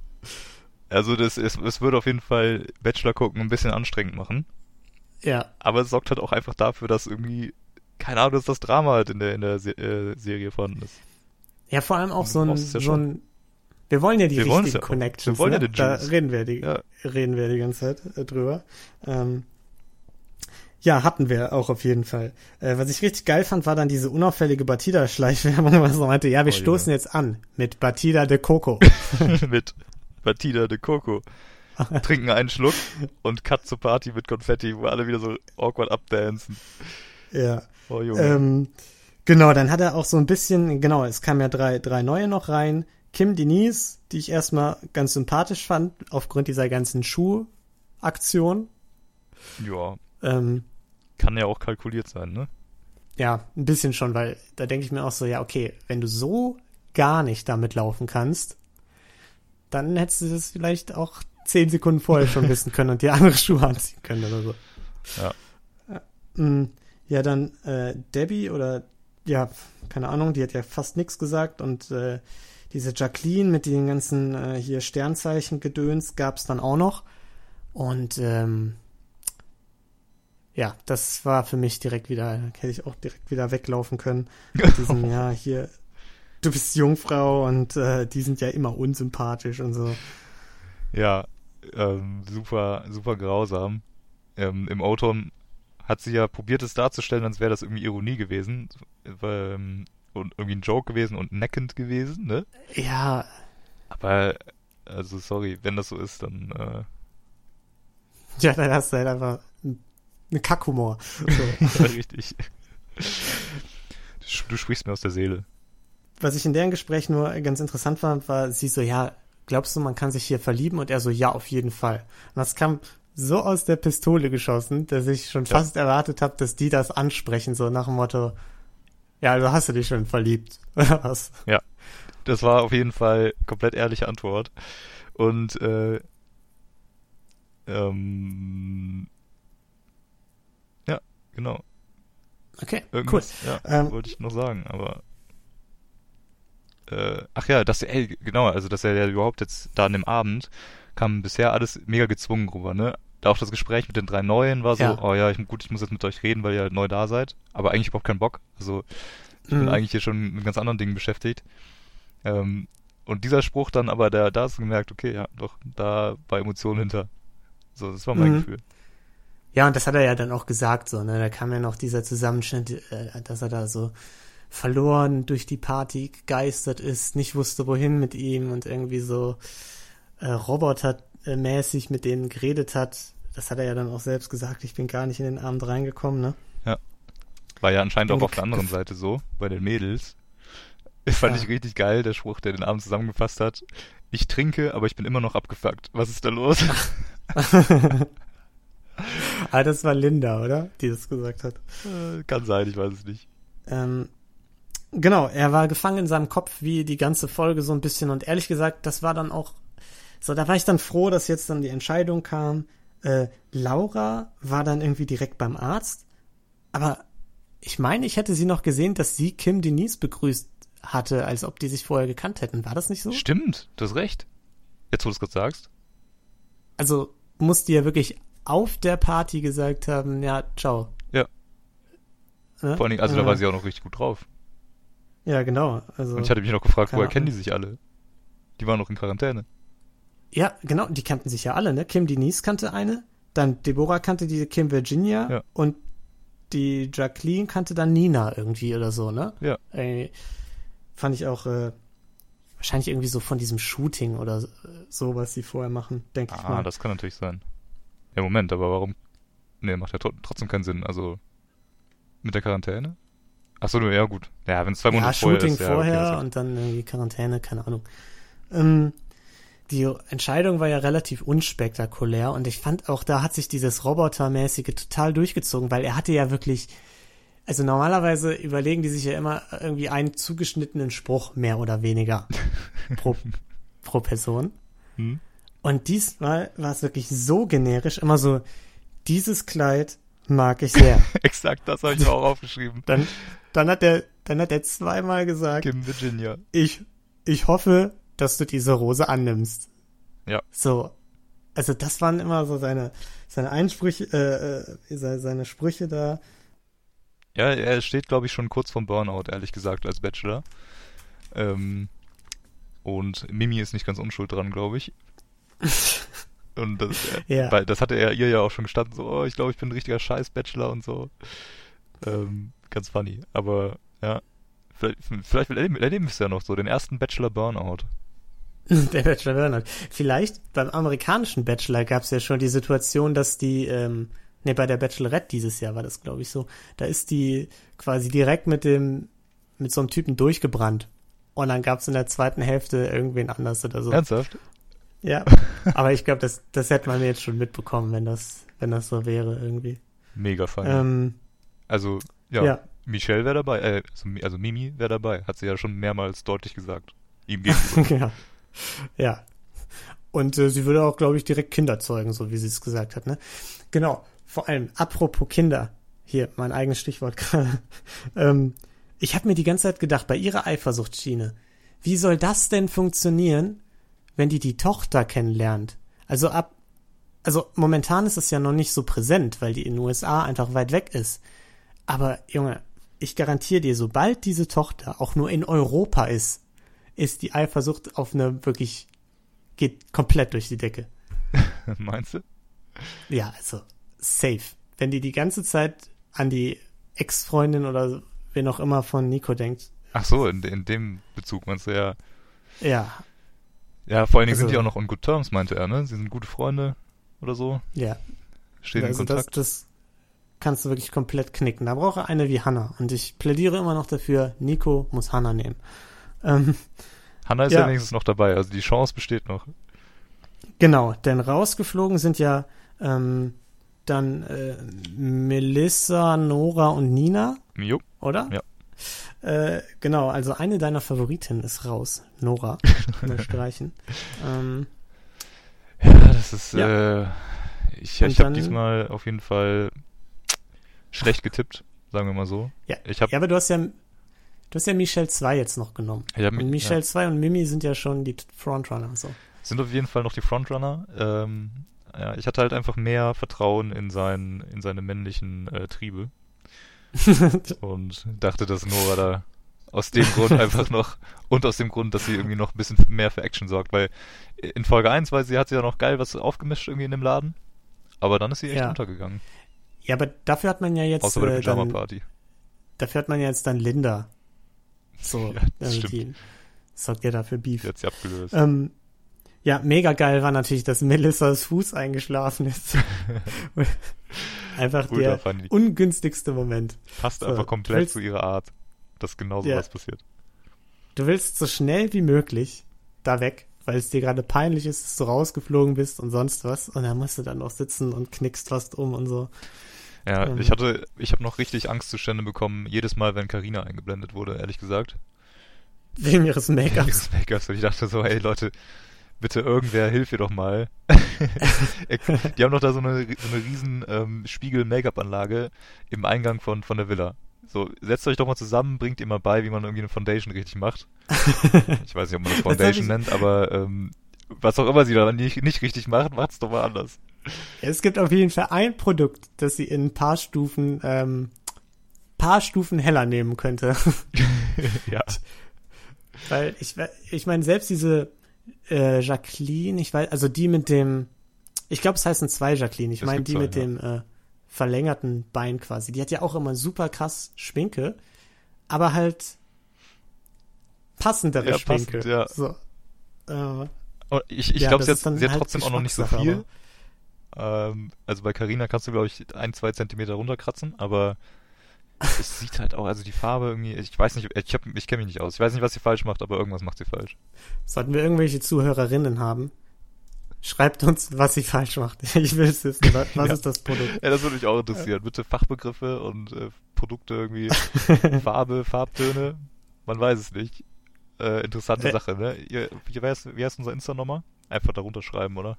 Also das ist, es würde auf jeden Fall Bachelor gucken ein bisschen anstrengend machen. Ja, Aber es sorgt halt auch einfach dafür, dass irgendwie, keine Ahnung, dass das Drama halt in der, in der Se äh, Serie vorhanden ist. ja vor allem auch so ein, ja so ein wir wollen ja die Wir richtigen ja auch. Connections. Wir wollen ja ne? den Da Juice. reden wir die, Ja. reden wir die ganze Zeit äh, drüber. Ähm, ja, hatten wir auch auf jeden Fall. Äh, was ich richtig geil fand, war dann diese unauffällige Batida-Schleichwerbung, [LAUGHS] was er meinte, ja, wir Oh, stoßen ja. jetzt an mit Batida de Coco. [LAUGHS] mit Batida de Coco. Trinken einen Schluck und Cut zur Party mit Konfetti, wo alle wieder so awkward abdancen. ja. Oh Junge. Ähm, genau, dann hat er auch so ein bisschen, genau, es kamen ja drei, drei neue noch rein. Kim Denise, die ich erstmal ganz sympathisch fand, aufgrund dieser ganzen Schuhaktion. ja, Ähm, kann ja auch kalkuliert sein, ne? ja, ein bisschen schon, weil da denke ich mir auch so, ja, okay, wenn du so gar nicht damit laufen kannst, dann hättest du das vielleicht auch zehn Sekunden vorher schon [LAUGHS] wissen können und dir andere Schuhe anziehen können oder so. Ja. Mm, Ja, dann äh, Debbie oder ja, keine Ahnung, die hat ja fast nichts gesagt und äh, diese Jacqueline mit den ganzen äh, hier Sternzeichen Gedöns gab's dann auch noch und ähm, ja, das war für mich direkt wieder, hätte ich auch direkt wieder weglaufen können. [LAUGHS] Mit diesem, ja, hier, du bist Jungfrau und äh, die sind ja immer unsympathisch und so. Ja, ähm, super, super grausam. Ähm, Im O-Ton hat sie ja probiert, es darzustellen, als wäre das irgendwie Ironie gewesen. Ähm, und irgendwie ein Joke gewesen und neckend gewesen, ne? Ja, Aber, also sorry, wenn das so ist, dann, äh, ja, dann hast du halt einfach eine Kackhumor. So. ja, [LAUGHS] richtig. Du, du sprichst mir aus der Seele. Was ich in deren Gespräch nur ganz interessant fand, war sie so, ja, glaubst du, man kann sich hier verlieben? Und er so, ja, auf jeden Fall. Und das kam so aus der Pistole geschossen, dass ich schon Ja. fast erwartet habe, dass die das ansprechen, so nach dem Motto, ja, also hast du dich schon verliebt, [LAUGHS] oder was? Das war auf jeden Fall komplett ehrliche Antwort. Und äh, ähm, ja, genau. Okay, cool. Irgendwas, ja, Ähm, wollte ich noch sagen, aber äh, ach ja, dass er, ey, genau, also dass er ja überhaupt jetzt da an dem Abend kam bisher alles mega gezwungen rüber, ne? Da auch das Gespräch mit den drei Neuen war so, Ja. oh ja, ich, gut, ich muss jetzt mit euch reden, weil ihr halt neu da seid, aber eigentlich überhaupt keinen Bock. Also ich bin Mhm. eigentlich hier schon mit ganz anderen Dingen beschäftigt. Ähm, und dieser Spruch dann aber, da, da hast du gemerkt, okay, ja, doch, da war Emotion hinter. So, das war mein Mhm. Gefühl. Ja, und das hat er ja dann auch gesagt, so, ne? Da kam ja noch dieser Zusammenschnitt, äh, dass er da so verloren durch die Party gegeistert ist, nicht wusste wohin mit ihm und irgendwie so äh, robotermäßig mit denen geredet hat. Das hat er ja dann auch selbst gesagt, ich bin gar nicht in den Abend reingekommen, ne? War ja anscheinend auch auf der anderen Seite so, bei den Mädels. [LAUGHS] Das fand Ja. ich richtig geil, der Spruch, der den Abend zusammengefasst hat. Ich trinke, aber ich bin immer noch abgefuckt. Was ist da los? [LAUGHS] [LAUGHS] ah, das war Linda, oder? Die das gesagt hat. Äh, Kann sein, ich weiß es nicht. Ähm, genau, er war gefangen in seinem Kopf wie die ganze Folge so ein bisschen und ehrlich gesagt, das war dann auch, so, da war ich dann froh, dass jetzt dann die Entscheidung kam. Äh, Laura war dann irgendwie direkt beim Arzt, aber ich meine, ich hätte sie noch gesehen, dass sie Kim Denise begrüßt hatte, als ob die sich vorher gekannt hätten. War das nicht so? Stimmt, du hast recht. Jetzt, wo du es gerade sagst. Also muss die ja wirklich auf der Party gesagt haben, ja, ciao. Ja. Ne? Vor allen Dingen, also da war sie auch noch richtig gut drauf. Ja, genau. Also, Und ich hatte mich noch gefragt, woher kennen die sich alle? Die waren noch in Quarantäne. Ja, genau, die kannten sich ja alle, ne? Kim Denise kannte eine, dann Deborah kannte diese Kim Virginia Ja. und die Jacqueline kannte dann Nina irgendwie oder so, ne? Ja. Ey, fand ich auch äh, wahrscheinlich irgendwie so von diesem Shooting oder so, was sie vorher machen, denke ich Ah, mal. das kann natürlich sein. Ja, Moment, aber warum? Nee, macht ja tro- trotzdem keinen Sinn. Also, mit der Quarantäne? Ach so, ja gut. Ja, wenn es zwei ja, Monate vorher Shooting ist. Ja, okay, vorher das hat- und dann irgendwie Quarantäne, keine Ahnung. Ähm, die Entscheidung war ja relativ unspektakulär und ich fand auch, da hat sich dieses Robotermäßige total durchgezogen, weil er hatte ja wirklich, also normalerweise überlegen die sich ja immer irgendwie einen zugeschnittenen Spruch, mehr oder weniger, [LAUGHS] pro, pro Person. Hm? Und diesmal war es wirklich so generisch, immer so, dieses Kleid mag ich sehr. [LAUGHS] Exakt, das habe ich auch aufgeschrieben. [LAUGHS] Dann, dann hat er, dann hat er zweimal gesagt, Kim Virginia. ich, ich hoffe, dass du diese Rose annimmst. Ja. So. Also das waren immer so seine, seine Einsprüche, äh, äh, seine, Sprüche da. Ja, er steht, glaube ich, schon kurz vorm Burnout, ehrlich gesagt, als Bachelor. Ähm, und Mimi ist nicht ganz unschuld dran, glaube ich. Und das, äh, [LAUGHS] Ja. weil das hatte er ihr ja auch schon gestanden, so, oh, ich glaube, ich bin ein richtiger Scheiß-Bachelor und so. Ähm, ganz funny. Aber ja, vielleicht, vielleicht erleben, erleben wir es ja noch so, den ersten Bachelor-Burnout. [LAUGHS] Der Bachelor Burnout. Vielleicht beim amerikanischen Bachelor gab es ja schon die Situation, dass die, ähm, ne, bei der Bachelorette dieses Jahr war das, glaube ich, so. Da ist die quasi direkt mit dem, mit so einem Typen durchgebrannt. Und dann gab es in der zweiten Hälfte irgendwen anders oder so. Ernsthaft? Ja. [LAUGHS] Aber ich glaube, das, das hätte man jetzt schon mitbekommen, wenn das, wenn das so wäre irgendwie. Mega funny. Ähm, also, ja, ja. Michelle wäre dabei, äh, also, also Mimi wäre dabei, hat sie ja schon mehrmals deutlich gesagt. Ihm gegenüber. [LAUGHS] ja. Ja. Und äh, sie würde auch, glaube ich, direkt Kinder zeugen, so wie sie es gesagt hat, ne? Genau. Vor allem, apropos Kinder. Hier, mein eigenes Stichwort [LAUGHS] gerade. ähm, ich habe mir die ganze Zeit gedacht, bei ihrer Eifersuchtsschiene, wie soll das denn funktionieren, wenn die die Tochter kennenlernt? Also ab, also momentan ist es ja noch nicht so präsent, weil die in den USA einfach weit weg ist. Aber Junge, ich garantiere dir, sobald diese Tochter auch nur in Europa ist, ist die Eifersucht auf eine wirklich geht komplett durch die Decke. [LAUGHS] Meinst du? Ja, also safe. Wenn die die ganze Zeit an die Ex-Freundin oder wen auch immer von Nico denkt, Ach so, in, in dem Bezug meinst du ja. ja, Ja, vor allen Dingen Also- sind die auch noch on good terms, meinte er, ne? Sie sind gute Freunde oder so. ja. Stehen also in das, Kontakt. das kannst du wirklich komplett knicken. Da brauche eine wie Hannah. Und ich plädiere immer noch dafür, Nico muss Hannah nehmen. Ähm, Hannah ist ja. ja. wenigstens noch dabei, also die Chance besteht noch. Genau, denn rausgeflogen sind ja ähm, dann äh, Melissa, Nora und Nina, Jo. oder? Ja. Äh, genau, also eine deiner Favoritinnen ist raus, Nora. [LAUGHS] Mal streichen. Ähm, Ja, das ist, Ja. äh, ich, ich habe diesmal auf jeden Fall schlecht getippt, sagen wir mal so. ja. Ich habe ja, aber du hast ja, du hast ja Michelle 2 jetzt noch genommen. ich hab, Und Michelle 2 und Mimi sind ja schon die Frontrunner. So. sind auf jeden Fall noch die Frontrunner. Ähm, ja, ich hatte halt einfach mehr Vertrauen in, sein, in seine männlichen äh, Triebe [LAUGHS] und dachte, dass Nora da aus dem Grund einfach noch und aus dem Grund, dass sie irgendwie noch ein bisschen mehr für Action sorgt, weil in Folge 1 war sie, hat sie ja noch geil was aufgemischt irgendwie in dem Laden, aber dann ist sie echt Ja. untergegangen, Ja, aber dafür hat man ja jetzt außer bei der äh, dann, Pyjama-Party. dafür hat man ja jetzt dann Linda. So, [LAUGHS] Ja, das also stimmt. die sorgt ja dafür Beef. Die hat sie abgelöst. Ähm, ja, mega geil war natürlich, dass Melissas Fuß eingeschlafen ist. [LAUGHS] einfach Ultra der funny. ungünstigste Moment. Passt so, einfach komplett willst- zu ihrer Art, dass genau Ja. sowas passiert. Du willst so schnell wie möglich da weg, weil es dir gerade peinlich ist, dass du rausgeflogen bist und sonst was. Und dann musst du dann noch sitzen und knickst fast um und so. Ja, Ähm. ich hatte, ich habe noch richtig Angstzustände bekommen, jedes Mal, wenn Karina eingeblendet wurde, ehrlich gesagt. Wegen ihres Make-ups. Ihres Make-ups. Und ich dachte so, hey Leute, bitte irgendwer hilf ihr doch mal. [LAUGHS] Die haben doch da so eine, so eine riesen ähm, Spiegel-Make-up-Anlage im Eingang von, von der Villa. So, setzt euch doch mal zusammen, bringt ihr mal bei, wie man irgendwie eine Foundation richtig macht. [LAUGHS] Ich weiß nicht, ob man das Foundation nennt, aber ähm, was auch immer sie da nicht, nicht richtig macht, macht's doch mal anders. Es gibt auf jeden Fall ein Produkt, das sie in ein paar Stufen, ähm, paar Stufen heller nehmen könnte. [LAUGHS] ja. Weil ich, ich meine, selbst diese äh, Jacqueline, ich weiß, also die mit dem, ich glaube, es heißen zwei Jacqueline. Ich meine, die zwei, mit ja. dem äh, verlängerten Bein quasi. Die hat ja auch immer super krass Schminke, aber halt passendere Ja, Schminke. passend, ja. So. Äh, ich ich Ja, glaube, sie hat, sie hat halt trotzdem auch noch nicht so viel. Ähm, also bei Carina kannst du, glaube ich, ein, zwei Zentimeter runterkratzen, aber es sieht halt auch, also die Farbe irgendwie, ich weiß nicht, ich, hab, ich kenne mich nicht aus. Ich weiß nicht, was sie falsch macht, aber irgendwas macht sie falsch. sollten wir irgendwelche Zuhörerinnen haben, schreibt uns, was sie falsch macht. [LAUGHS] Ich will es wissen. Was, Ja. ist das Produkt? Ja, das würde mich auch interessieren. Bitte Fachbegriffe und äh, Produkte irgendwie, [LAUGHS] Farbe, Farbtöne, man weiß es nicht. Äh, interessante Äh. Sache, ne? Ihr, wie, heißt, wie heißt unser Insta nochmal? Einfach darunter schreiben, oder?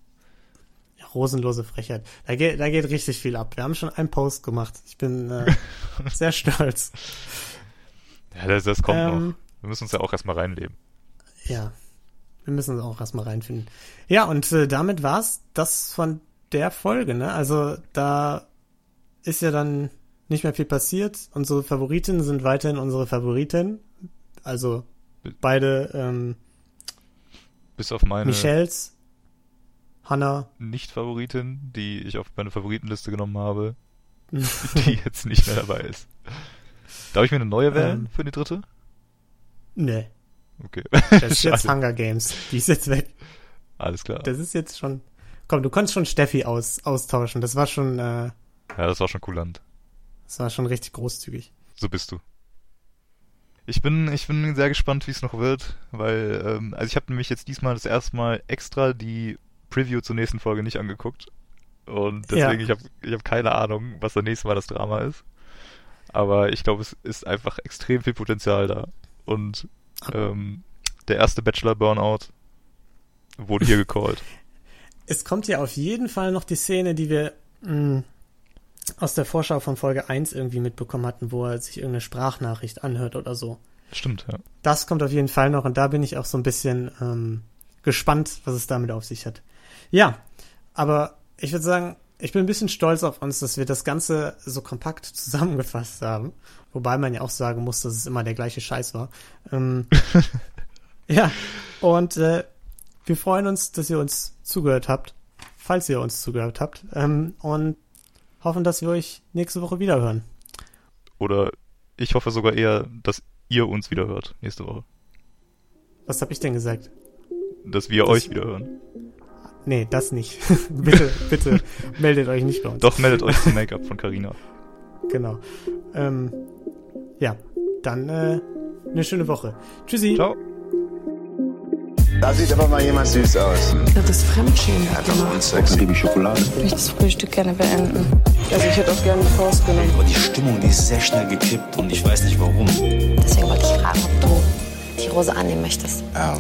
Rosenlose Frechheit. Da geht, da geht richtig viel ab. Wir haben schon einen Post gemacht. Ich bin äh, [LAUGHS] sehr stolz. Ja, das, das kommt Ähm, noch. Wir müssen uns ja auch erstmal reinleben. Ja, wir müssen uns auch erstmal reinfinden. Ja, und äh, damit war's das von der Folge, ne? Also da ist ja dann nicht mehr viel passiert. Unsere Favoritinnen sind weiterhin unsere Favoritinnen. Also beide ähm, Bis auf meine Michelles, Hannah, Nicht-Favoritin, die ich auf meine Favoritenliste genommen habe, [LAUGHS] die jetzt nicht mehr dabei ist. Darf ich mir eine neue wählen Ähm. für die dritte? ne, Okay. das ist [LAUGHS] jetzt. Hunger Games. Die ist jetzt weg. Alles klar. Das ist jetzt schon. Komm, du konntest schon Steffi aus, austauschen. Das war schon, äh, ja, das war schon kulant. das war schon richtig großzügig. So bist du. Ich bin, ich bin sehr gespannt, wie es noch wird, weil, ähm, also ich habe nämlich jetzt diesmal das erste Mal extra die Preview zur nächsten Folge nicht angeguckt. Und deswegen, Ja. ich habe ich hab keine Ahnung, was das nächste Mal das Drama ist. Aber ich glaube, es ist einfach extrem viel Potenzial da. Und ähm, der erste Bachelor Burnout wurde hier gecallt. [LAUGHS] Es kommt ja auf jeden Fall noch die Szene, die wir mh, aus der Vorschau von Folge 1 irgendwie mitbekommen hatten, wo er sich irgendeine Sprachnachricht anhört oder so. Stimmt, ja. Das kommt auf jeden Fall noch und da bin ich auch so ein bisschen ähm, gespannt, was es damit auf sich hat. Ja, aber ich würde sagen, ich bin ein bisschen stolz auf uns, dass wir das Ganze so kompakt [LAUGHS] zusammengefasst haben. Wobei man ja auch sagen muss, dass es immer der gleiche Scheiß war. Ähm, [LAUGHS] ja, und äh, wir freuen uns, dass ihr uns zugehört habt, falls ihr uns zugehört habt, ähm, und hoffen, dass wir euch nächste Woche wieder hören. Oder ich hoffe sogar eher, dass ihr uns wieder hört nächste Woche. Was habe ich denn gesagt? Dass wir Das- euch wieder hören. Nee, das nicht. [LAUGHS] bitte, bitte meldet euch nicht bei uns. Doch, meldet euch zum Make-up von Carina. [LAUGHS] Genau. Ähm, ja, dann äh, eine schöne Woche. Tschüssi. Ciao. Da sieht aber mal jemand süß aus. Das ist Fremdschämen. Sex liebe Schokolade. Ich möchte das Frühstück gerne beenden. Also ich hätte auch gerne eine Faust genommen. Aber die Stimmung, die ist sehr schnell gekippt und ich weiß nicht warum. Deswegen wollte ich fragen, ob du die Rose annehmen möchtest. Ähm,